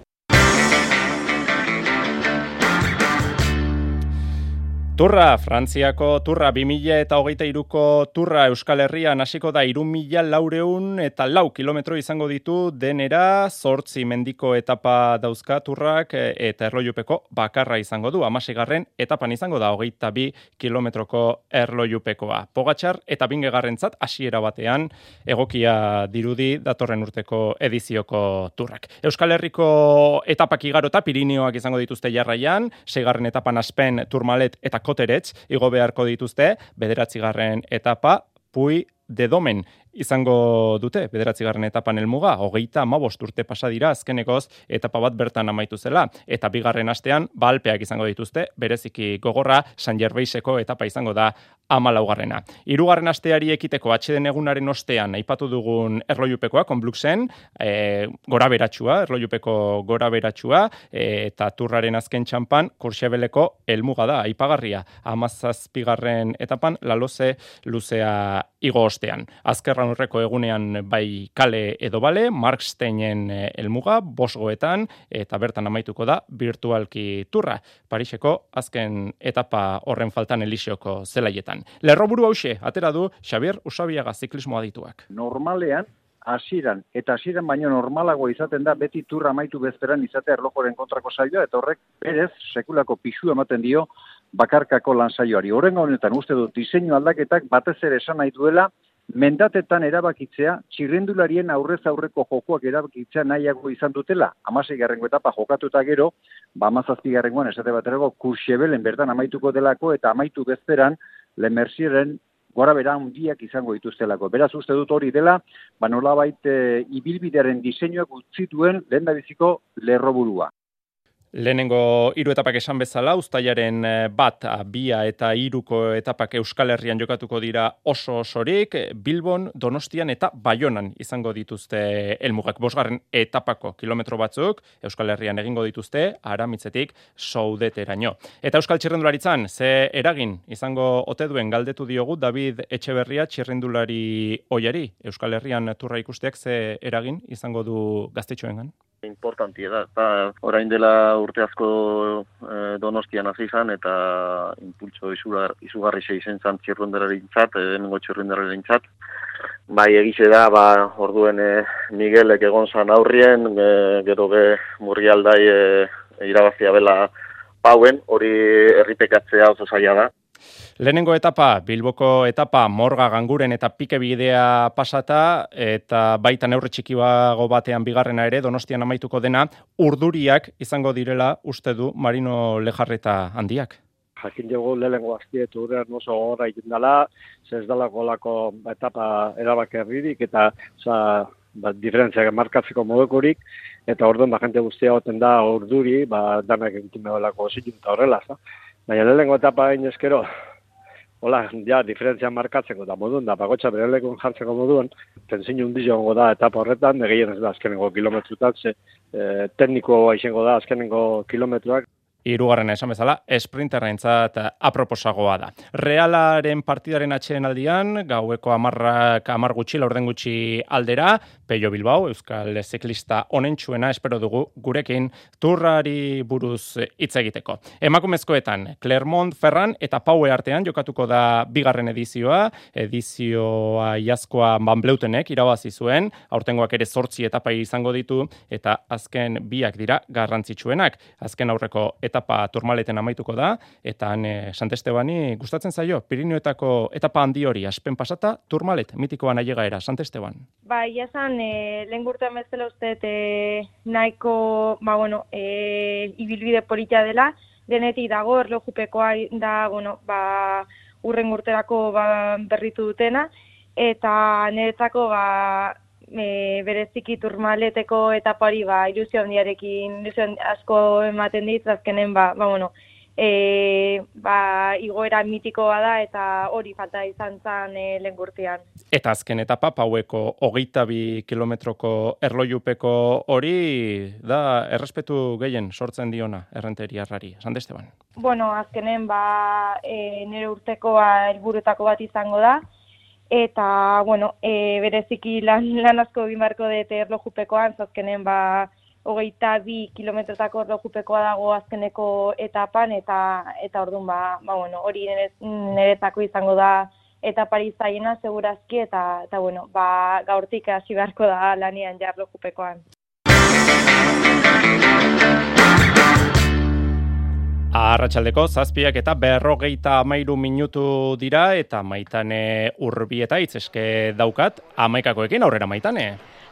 Turra, Frantziako turra 2000 eta hogeita iruko turra Euskal Herrian hasiko da iru mila laureun eta lau kilometro izango ditu denera zortzi mendiko etapa dauzka turrak e, eta erlojupeko bakarra izango du. Amasigarren etapan izango da hogeita bi kilometroko erlojupekoa. Pogatxar eta bingegarrentzat hasiera batean egokia dirudi datorren urteko edizioko turrak. Euskal Herriko etapak igarota Pirineoak izango dituzte jarraian, seigarren etapan aspen turmalet eta koteretz, igo beharko dituzte, bederatzigarren etapa, pui de domen izango dute, bederatzigarren etapan elmuga, hogeita amabost urte pasa dira azkenekoz etapa bat bertan amaitu zela, eta bigarren astean balpeak izango dituzte, bereziki gogorra, San Jerbeiseko etapa izango da amalaugarrena. Hirugarren asteari ekiteko atxeden egunaren ostean, aipatu dugun erlojupekoa, konbluxen, e, gora beratxua, erlojupeko gora beratxua, e, eta turraren azken txampan, kursiabeleko elmuga da, aipagarria, amazazpigarren etapan, laloze luzea igo bostean. Azkerran horreko egunean bai kale edo bale, Marksteinen elmuga, bosgoetan, eta bertan amaituko da, virtualki turra, Pariseko azken etapa horren faltan elisioko zelaietan. Lerroburu hause, atera du, Xavier Usabiaga ziklismoa dituak. Normalean, hasieran eta hasieran baino normalago izaten da beti turra amaitu bezperan izate erlojoren kontrako saioa eta horrek berez sekulako pisu ematen dio bakarkako lan saioari. Horrengo honetan uste dut diseinu aldaketak batez ere esan nahi duela mendatetan erabakitzea txirrendularien aurrez aurreko jokoak erabakitzea nahiago izan dutela. Amasei garrengo etapa jokatu eta gero, ba amazazpi garrengoan esate baterako kursebelen bertan amaituko delako eta amaitu bezperan Lemercieren gora bera handiak izango dituztelako. Beraz uste dut hori dela, ba nolabait e, ibilbidearen diseinuak utzi duen lehendabiziko lerroburua. Lehenengo hiru etapak esan bezala, ustaiaren eh, bat, bia eta hiruko etapak Euskal Herrian jokatuko dira oso osorik, Bilbon, Donostian eta Baionan izango dituzte elmugak. Bosgarren etapako kilometro batzuk Euskal Herrian egingo dituzte, aramitzetik soudeteraino. Eta Euskal Txirrendularitzan, ze eragin izango ote duen galdetu diogu David Etxeberria Txirrendulari oiari. Euskal Herrian turra ikusteak ze eragin izango du gaztetxoengan? Importantia da. Ba, orain dela urte asko e, donostian hasi izan eta impultso izugar, izugarri sei zen zan txirrundararen txat, e, Bai, egize da, ba, orduen e, Miguelek egon zan aurrien, e, gero ge murrialdai e, irabazia bela pauen, hori erripekatzea oso zaila da. Lehenengo etapa, Bilboko etapa, morga ganguren eta pike bidea pasata, eta baita neurri txikiago batean bigarrena ere, donostian amaituko dena, urduriak izango direla uste du Marino Lejarreta handiak. Jakin dugu lehenengo aztietu urrean oso gora egin dela, ez dela golako etapa erabak erririk, eta oza, ba, diferentziak markatzeko modukurik, eta orduan ba, jente guztia goten da urduri, ba, danak egin behar horrela. Baina lehenengo etapa egin eskero, hola, ja, diferentzia markatzeko da modun, da pagotxa berelekun jartzeko moduen, tenzin hundi da etapa horretan, egin ez da azkenengo kilometrutak, ze e, tekniko aixengo da azkenengo kilometruak, Irugarren esan bezala, esprinterrentzat aproposagoa da. Realaren partidaren atxeen aldian, gaueko amarrak amar gutxi, laurden gutxi aldera, Peio Bilbao, Euskal Ziklista onentsuena, espero dugu gurekin turrari buruz hitz egiteko. Emakumezkoetan, Clermont, Ferran eta Paue artean jokatuko da bigarren edizioa, edizioa iazkoa banbleutenek irabazi zuen, aurtengoak ere sortzi etapa izango ditu, eta azken biak dira garrantzitsuenak. Azken aurreko etapa turmaleten amaituko da, eta han e, Santestebani gustatzen zaio, Pirineoetako etapa handi hori, aspen pasata, turmalet, mitikoan ailega era, Santesteban. Ba, ia zan, e, lehen gurtu emezela uste, e, nahiko, ba, bueno, e, ibilbide polita dela, denetik dago, erlojupekoa da, bueno, ba, urren urterako ba, berritu dutena, eta niretzako, ba, e, bereziki turmaleteko etapari ba ilusio handiarekin ilusio asko ematen dit azkenen ba ba bueno e, ba, igoera mitikoa da eta hori falta izan zen e, lengurtean. Eta azken etapa, paueko hogeita bi kilometroko erloiupeko hori da errespetu gehien sortzen diona errenteriarrari, esan Esteban? Bueno, azkenen ba, e, nire urtekoa helburutako bat izango da, eta, bueno, e, bereziki lan, *laughs* lan asko bimarko dut erlojupekoan, zazkenen, ba, hogeita bi kilometrotako erlojupekoa dago azkeneko etapan, eta eta orduan, ba, ba bueno, hori niretako izango da etapari zaiena, segurazki, eta, eta bueno, ba, gaurtik hasi beharko da lanian jarlojupekoan. Arratxaldeko zazpiak eta berrogeita amairu minutu dira eta maitane urbieta itzeske daukat amaikakoekin aurrera maitane.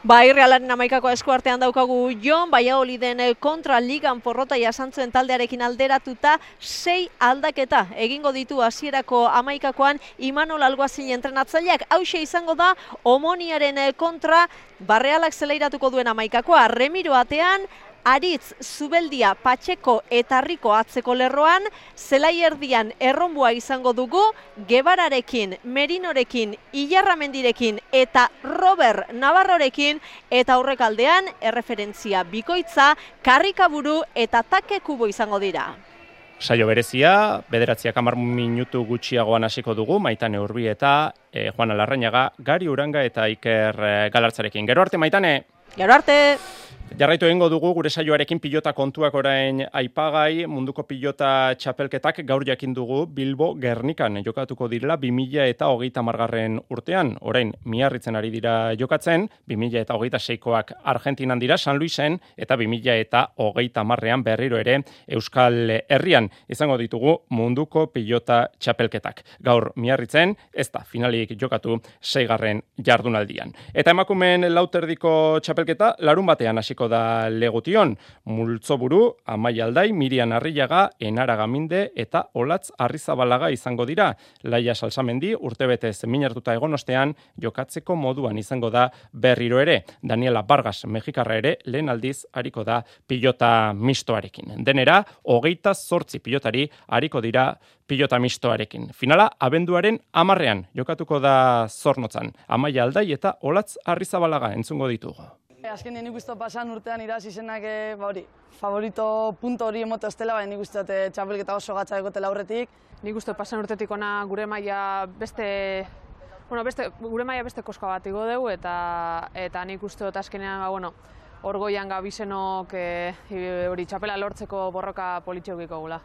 Bai, realaren amaikako eskuartean daukagu Jon, holi den kontra ligan porrota jasantzuen taldearekin alderatuta, sei aldaketa egingo ditu hasierako amaikakoan Imanol Alguazin entrenatzaileak. Hauxe izango da, omoniaren kontra, barrealak zeleiratuko duen amaikakoa, remiro atean, Aritz, Zubeldia, Patxeko eta Riko atzeko lerroan, zelai erdian erronbua izango dugu, Gebararekin, Merinorekin, Ilarramendirekin eta Robert Navarrorekin eta horrekaldean erreferentzia bikoitza, karrikaburu eta takekubo izango dira. Saio berezia, bederatziak amar minutu gutxiagoan hasiko dugu, maitane urbi eta e, Juan Alarrañaga, Gari Uranga eta Iker e, Galartzarekin. Gero arte, maitane! Gero arte! Jarraitu egingo dugu gure saioarekin pilota kontuak orain aipagai, munduko pilota txapelketak gaur jakin dugu Bilbo Gernikan jokatuko direla 2000 eta hogeita margarren urtean. Orain, miarritzen ari dira jokatzen, 2000 eta hogeita seikoak Argentinan dira, San Luisen, eta 2000 eta hogeita marrean berriro ere Euskal Herrian izango ditugu munduko pilota txapelketak. Gaur miarritzen, ez da finalik jokatu seigarren jardunaldian. Eta emakumen lauterdiko txapelketa, larun batean hasiko da legotion. Multzoburu, Amai Aldai, Mirian Arriaga, Enara Gaminde eta Olatz Arrizabalaga izango dira. Laia Salsamendi, urtebete zeminartuta egonostean, jokatzeko moduan izango da berriro ere. Daniela Vargas, Mexikarra ere, lehen aldiz, hariko da pilota mistoarekin. Denera, hogeita zortzi pilotari hariko dira pilota mistoarekin. Finala, abenduaren amarrean, jokatuko da zornotzan. Amaia Aldai eta Olatz Arrizabalaga entzungo ditugu. Azken nik uste pasan urtean iraz izenak, e, ba hori, favorito punto hori emoto estela, baina nik uste e, txapelketa oso gatza egotela aurretik. Nik uste pasan urtetik ona gure maila beste, bueno, beste, gure maila beste koska bat igo dugu, eta, eta nik uste dut azkenean, ba, bueno, orgoian gabizenok e, hori txapela lortzeko borroka politxeukiko gula.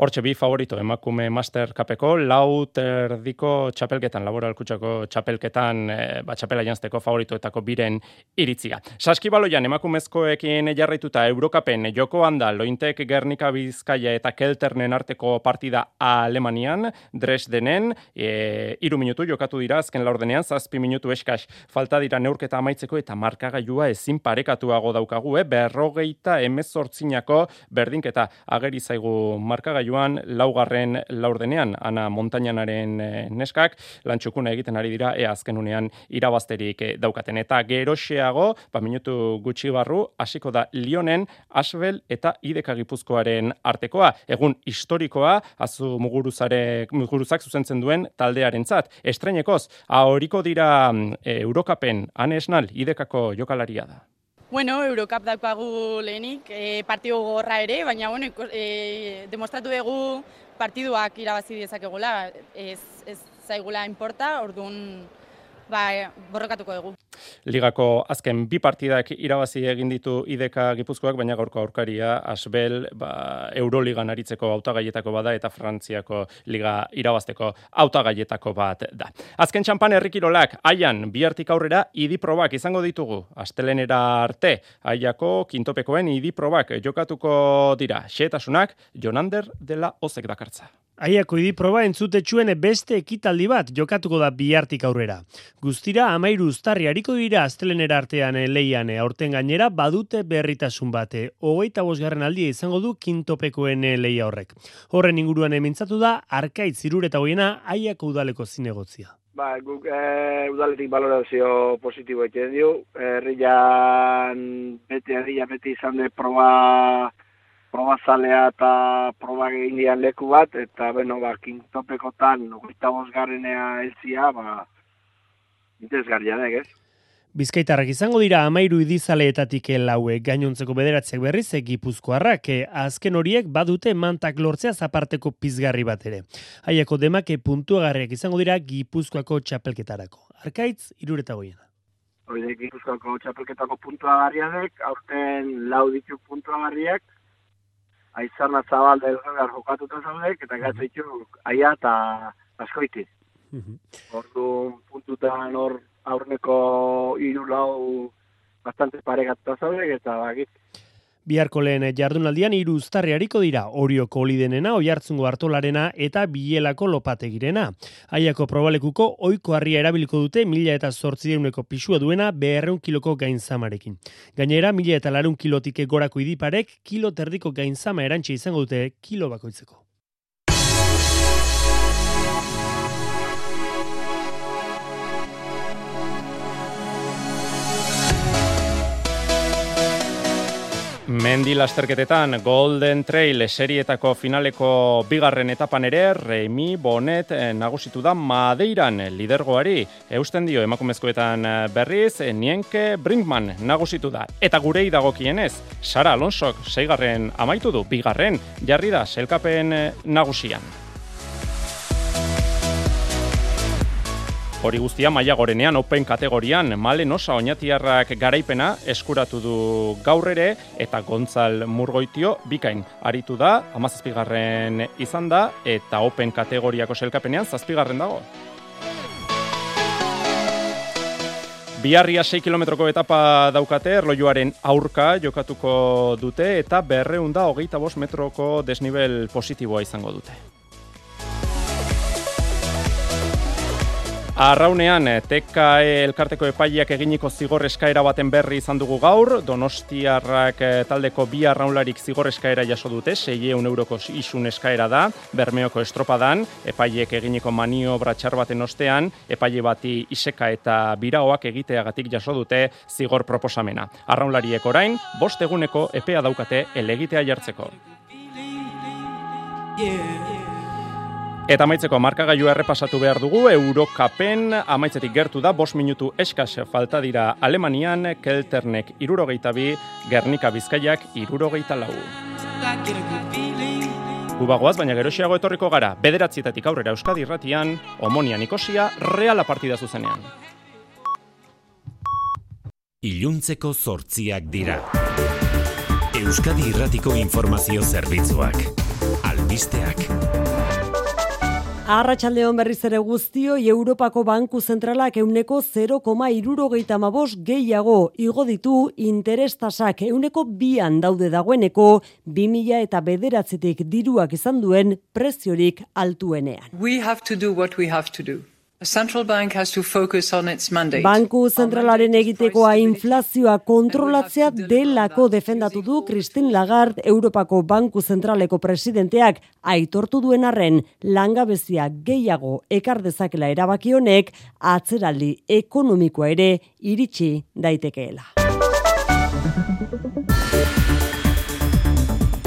Hortxe bi favorito, emakume Master Cupeko, lau terdiko txapelketan, laboral kutsako txapelketan, e, ba, txapela jantzteko favoritoetako biren iritzia. Saskibaloian emakumezkoekin jarraituta Eurokapen joko handa lointek Gernika Bizkaia eta Kelternen arteko partida Alemanian, Dresdenen, e, iru minutu jokatu dira, azken laurdenean, zazpi minutu eskaz, falta dira neurketa amaitzeko eta markagailua ezin parekatu altuago daukagu, eh? berrogeita emezortzinako berdinketa ageri zaigu markagailuan laugarren laurdenean, ana montañanaren eh, neskak, lantxukuna egiten ari dira, e azken unean irabazterik eh, daukaten. Eta geroxeago, ba minutu gutxi barru, hasiko da Lionen, Asbel eta Ideka Gipuzkoaren artekoa. Egun historikoa, azu muguruzak zuzentzen duen taldearentzat. Estrenekoz, ahoriko dira e, Eurokapen, anesnal, Idekako jokalaria da. Bueno, Eurocup daukagu lehenik, e, partidu gorra ere, baina bueno, e, demostratu dugu partiduak irabazi dezakegula, ez, ez zaigula inporta, orduan ba, borrokatuko dugu. Ligako azken bi partidak irabazi egin ditu ideka gipuzkoak, baina gaurko aurkaria Asbel ba, Euroligan aritzeko autagaietako bada eta Frantziako liga irabazteko autagaietako bat da. Azken txampan herrikirolak, aian bihartik aurrera idiprobak izango ditugu. Astelenera arte, aiako kintopekoen idiprobak jokatuko dira. Xetasunak, Jonander dela ozek dakartza. Aiako idi proba entzutetxuen beste ekitaldi bat jokatuko da bihartik aurrera. Guztira amairu ustarri hariko dira astelenera artean leian aurten gainera badute berritasun bate. Hogeita bosgarren aldia izango du kintopekoen leia horrek. Horren inguruan emintzatu da, arkait zirure eta hoiena aiako udaleko zinegotzia. Ba, guk e, udaletik balorazio positibo egiten dio. Herrian bete, herrian beti izan de proba probazalea eta proba egin leku bat, eta beno, ba, kintopekotan, ogeita bosgarrenea elzia, ba, interesgarria da, ez? Bizkaitarrak izango dira amairu idizaleetatik laue gainontzeko bederatziak berriz egipuzkoarrak, e, azken horiek badute mantak lortzea zaparteko pizgarri bat ere. Haiako demake puntuagarriak izango dira gipuzkoako txapelketarako. Arkaitz, irureta goiena. Hori gipuzkoako txapelketako puntuagarriak, aurten lau ditu puntuagarriak, aizarna zabal da elgar jokatuta zaudek, eta gatzeitu aia eta askoiti. Ordu puntutan hor aurreko iru lau bastante paregatuta zaudek, eta bagit. Biharko lehen jardunaldian hiru uztarri hariko dira, Orioko Olidenena, Oihartzungo Artolarena eta Bilelako Lopategirena. Aiako probalekuko ohiko harria erabiliko dute mila eta zortzideuneko pisua duena beherreun kiloko gainzamarekin. Gainera, mila eta larun kilotik gorako idiparek, kilo terdiko gainzama erantxe izango dute kilo bakoitzeko. Mendi lasterketetan Golden Trail serietako finaleko bigarren etapan ere Remi Bonet eh, nagusitu da Madeiran lidergoari. Eusten dio emakumezkoetan eh, berriz Nienke Brinkman nagusitu da. Eta gurei dagokienez, Sara Alonsok seigarren amaitu du, bigarren jarri da selkapen eh, nagusian. Hori guztia maila gorenean open kategorian male nosa oinatiarrak garaipena eskuratu du gaur ere eta Gontzal Murgoitio bikain aritu da, amazazpigarren izan da eta open kategoriako selkapenean zazpigarren dago. Biarria 6 kilometroko etapa daukate, erlojuaren aurka jokatuko dute eta berreunda hogeita bost metroko desnivel positiboa izango dute. Arraunean, TKE elkarteko epaileak eginiko zigor eskaera baten berri izan dugu gaur, Donostiarrak eh, taldeko bi arraunlarik zigor eskaera jaso dute, 6 euroko isun eskaera da, Bermeoko estropadan, epaileek eginiko manio txar baten ostean, epaile bati iseka eta biraoak egiteagatik jaso dute zigor proposamena. Arraunlariek orain, bost eguneko epea daukate elegitea jartzeko. Eta amaitzeko markagailu errepasatu behar dugu, Eurokapen amaitzetik gertu da, bos minutu eskas falta dira Alemanian, Kelternek irurogeita bi, Gernika Bizkaiak irurogeita lau. Gubagoaz, baina gerosiago etorriko gara, bederatzietatik aurrera Euskadi irratian, Omonian ikosia, reala partida zuzenean. Iluntzeko zortziak dira. Euskadi irratiko informazio zerbitzuak. Albisteak. Arratxaldeon berriz ere guztio, Europako Banku Zentralak euneko 0,irurogeita gehiago igo ditu interestasak euneko bian daude dagoeneko 2000 eta bederatzetik diruak izan duen preziorik altuenean. We have to do what we have to do. Banku zentralaren egitekoa inflazioa kontrolatzea delako defendatu du Christine Lagarde Europako Banku Zentraleko presidenteak aitortu duen arren. Langabezia gehiago ekar dezakela erabaki honek atzeraldi ekonomikoa ere iritsi daitekeela.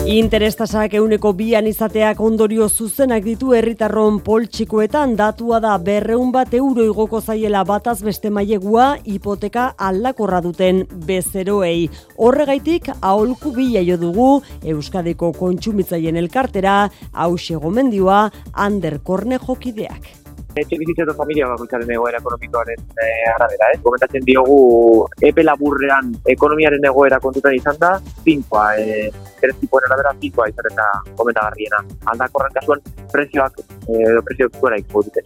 Interestasak euneko bian izateak ondorio zuzenak ditu herritarron poltsikoetan datua da berreun bat euro igoko zaiela bataz beste mailegua hipoteka aldakorra duten bezeroei. Horregaitik aholku bila jo dugu Euskadiko kontsumitzaien elkartera hause gomendioa Ander Korne jokideak etxe bizitza eta familia bakoitzaren egoera ekonomikoaren e, arabera, eh? Komentatzen diogu epe laburrean ekonomiaren egoera kontutan izan da, zinkoa, e, ere zipoen arabera zinkoa izan eta komentagarriena. Aldakorren kasuan prezioak, edo prezioak gora dute.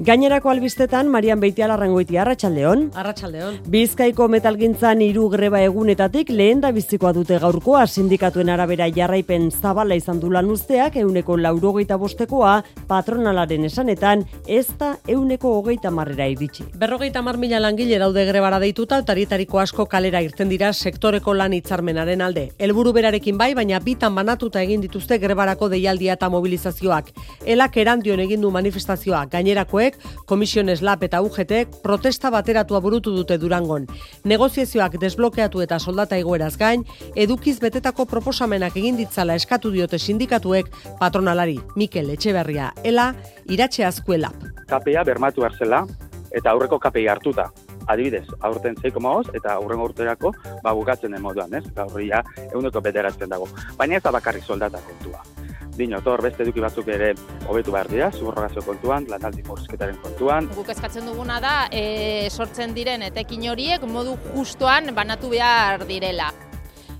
Gainerako albistetan, Marian Beitiala rangoiti, Arratxaldeon. Arratxaldeon. Bizkaiko metalgintzan hiru greba egunetatik lehen da bizikoa dute gaurkoa sindikatuen arabera jarraipen zabala izan du lan usteak euneko laurogeita bostekoa patronalaren esanetan ez da euneko hogeita marrera iritsi. Berrogeita mar mila langile daude grebara deituta tarietariko asko kalera irten dira sektoreko lan hitzarmenaren alde. Helburu berarekin bai, baina bitan banatuta egin dituzte grebarako deialdia eta mobilizazioak. Elak erandion egin du manifestazioa gainerakoek komisiones lap eta UGT protesta bateratua burutu dute Durangon. Negoziazioak desblokeatu eta soldata igoeraz gain, edukiz betetako proposamenak egin ditzala eskatu diote sindikatuek patronalari Mikel Etxeberria ela iratxe azkuela. KPA bermatu hartzela eta aurreko KPI hartuta. Adibidez, aurten 6,5 eta aurrengo urterako ba bukatzen den moduan, ez? Gaurria eguneko bederatzen dago. Baina ez da bakarrik soldata kontua dino, tor, beste eduki batzuk ere hobetu behar dira, zuborrogazio kontuan, lanaldi murrizketaren kontuan. Guk eskatzen duguna da, e, sortzen diren etekin horiek modu justuan banatu behar direla.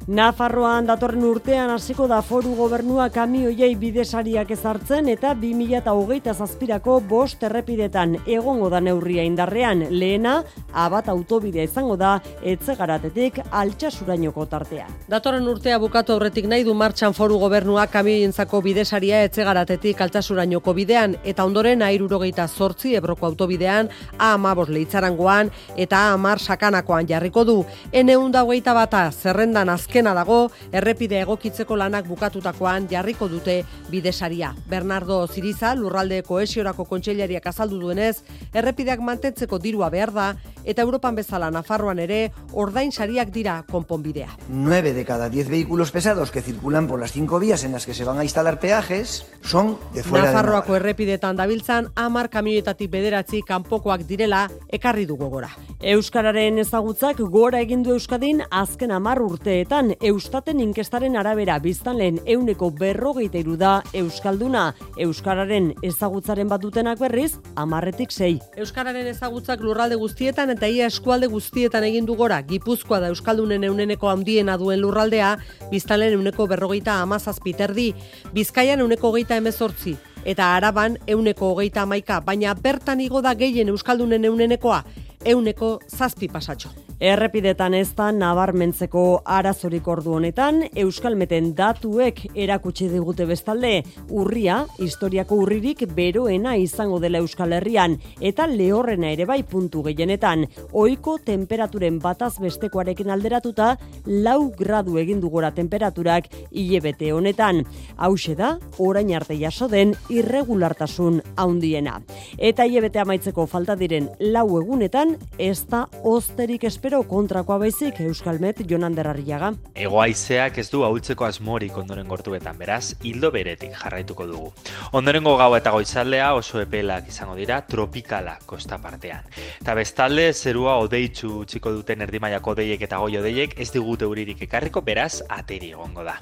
Nafarroan datorren urtean hasiko da foru gobernua kamioiei bidesariak ezartzen eta 2008 zazpirako bost errepidetan egongo da neurria indarrean lehena abat autobidea izango da etzegaratetik altxasurainoko tartean. Datorren urtea bukatu aurretik nahi du martxan foru gobernua kamioientzako bidesaria etzegaratetik altxasurainoko bidean eta ondoren airurogeita zortzi ebroko autobidean A amabos leitzarangoan eta A amar sakanakoan jarriko du. Ene hogeita bata zerrendan azken azkena dago, errepide egokitzeko lanak bukatutakoan jarriko dute bidesaria. Bernardo Ziriza, lurralde koesiorako kontseilariak azaldu duenez, errepideak mantentzeko dirua behar da, eta Europan bezala Nafarroan ere ordain sariak dira konponbidea. 9 de cada 10 vehículos pesados que circulan por las 5 vías en las que se van a instalar peajes son de fuera Nafarroako de errepidetan dabiltzan amar kamioetatik bederatzi kanpokoak direla ekarri du gogora. Euskararen ezagutzak gora egin du Euskadin azken amar urteetan Eustaten inkestaren arabera biztanleen euneko berrogeita iru da Euskalduna. Euskararen ezagutzaren bat dutenak berriz, amarretik sei. Euskararen ezagutzak lurralde guztietan eta ia eskualde guztietan egin du gora. Gipuzkoa da Euskaldunen euneneko handiena duen lurraldea, biztanleen euneko berrogeita amazazpiterdi, Bizkaian euneko hogeita emezortzi, eta Araban euneko hogeita amaika, baina bertan igo da gehien Euskaldunen eunenekoa, euneko zazpi pasatxo. Errepidetan ez da nabarmentzeko arazorik ordu honetan, Euskalmeten datuek erakutsi digute bestalde, urria, historiako urririk beroena izango dela Euskal Herrian, eta lehorrena ere bai puntu gehienetan, ohiko temperaturen bataz bestekoarekin alderatuta, lau gradu egin dugora temperaturak hilebete honetan. Hauxe da, orain arte jaso den irregulartasun haundiena. Eta hilebete amaitzeko falta diren lau egunetan, ez da osterik espero kontrakoa baizik Euskalmet Jonan Derrarriaga. Egoaizeak ez du ahultzeko asmorik ondoren gortuetan, beraz, hildo beretik jarraituko dugu. Ondorengo gau eta goizaldea oso epelak izango dira tropikala kosta partean. Eta bestalde, zerua odeitzu txiko duten erdimaiako odeiek eta goi odeiek ez digute uririk ekarriko, beraz, ateri egongo da.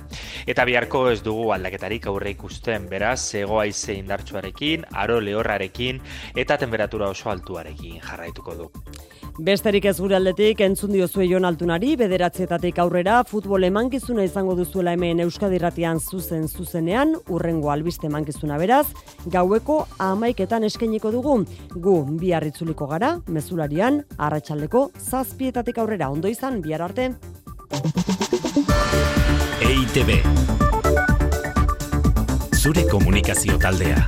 Eta biharko ez dugu aldaketarik aurre ikusten, beraz, egoaize indartsuarekin, aro lehorrarekin eta temperatura oso altuarekin jarraituko du. Besterik ez gure aldetik entzun diozue Jon Altunari, bederatzietatik aurrera futbol emankizuna izango duzuela hemen Euskadirratian zuzen zuzenean, urrengo albiste emankizuna beraz, gaueko amaiketan eskeniko dugu, gu biarritzuliko gara, mezularian, arratsaldeko zazpietatik aurrera, ondo izan, bihar arte. EITB Zure komunikazio taldea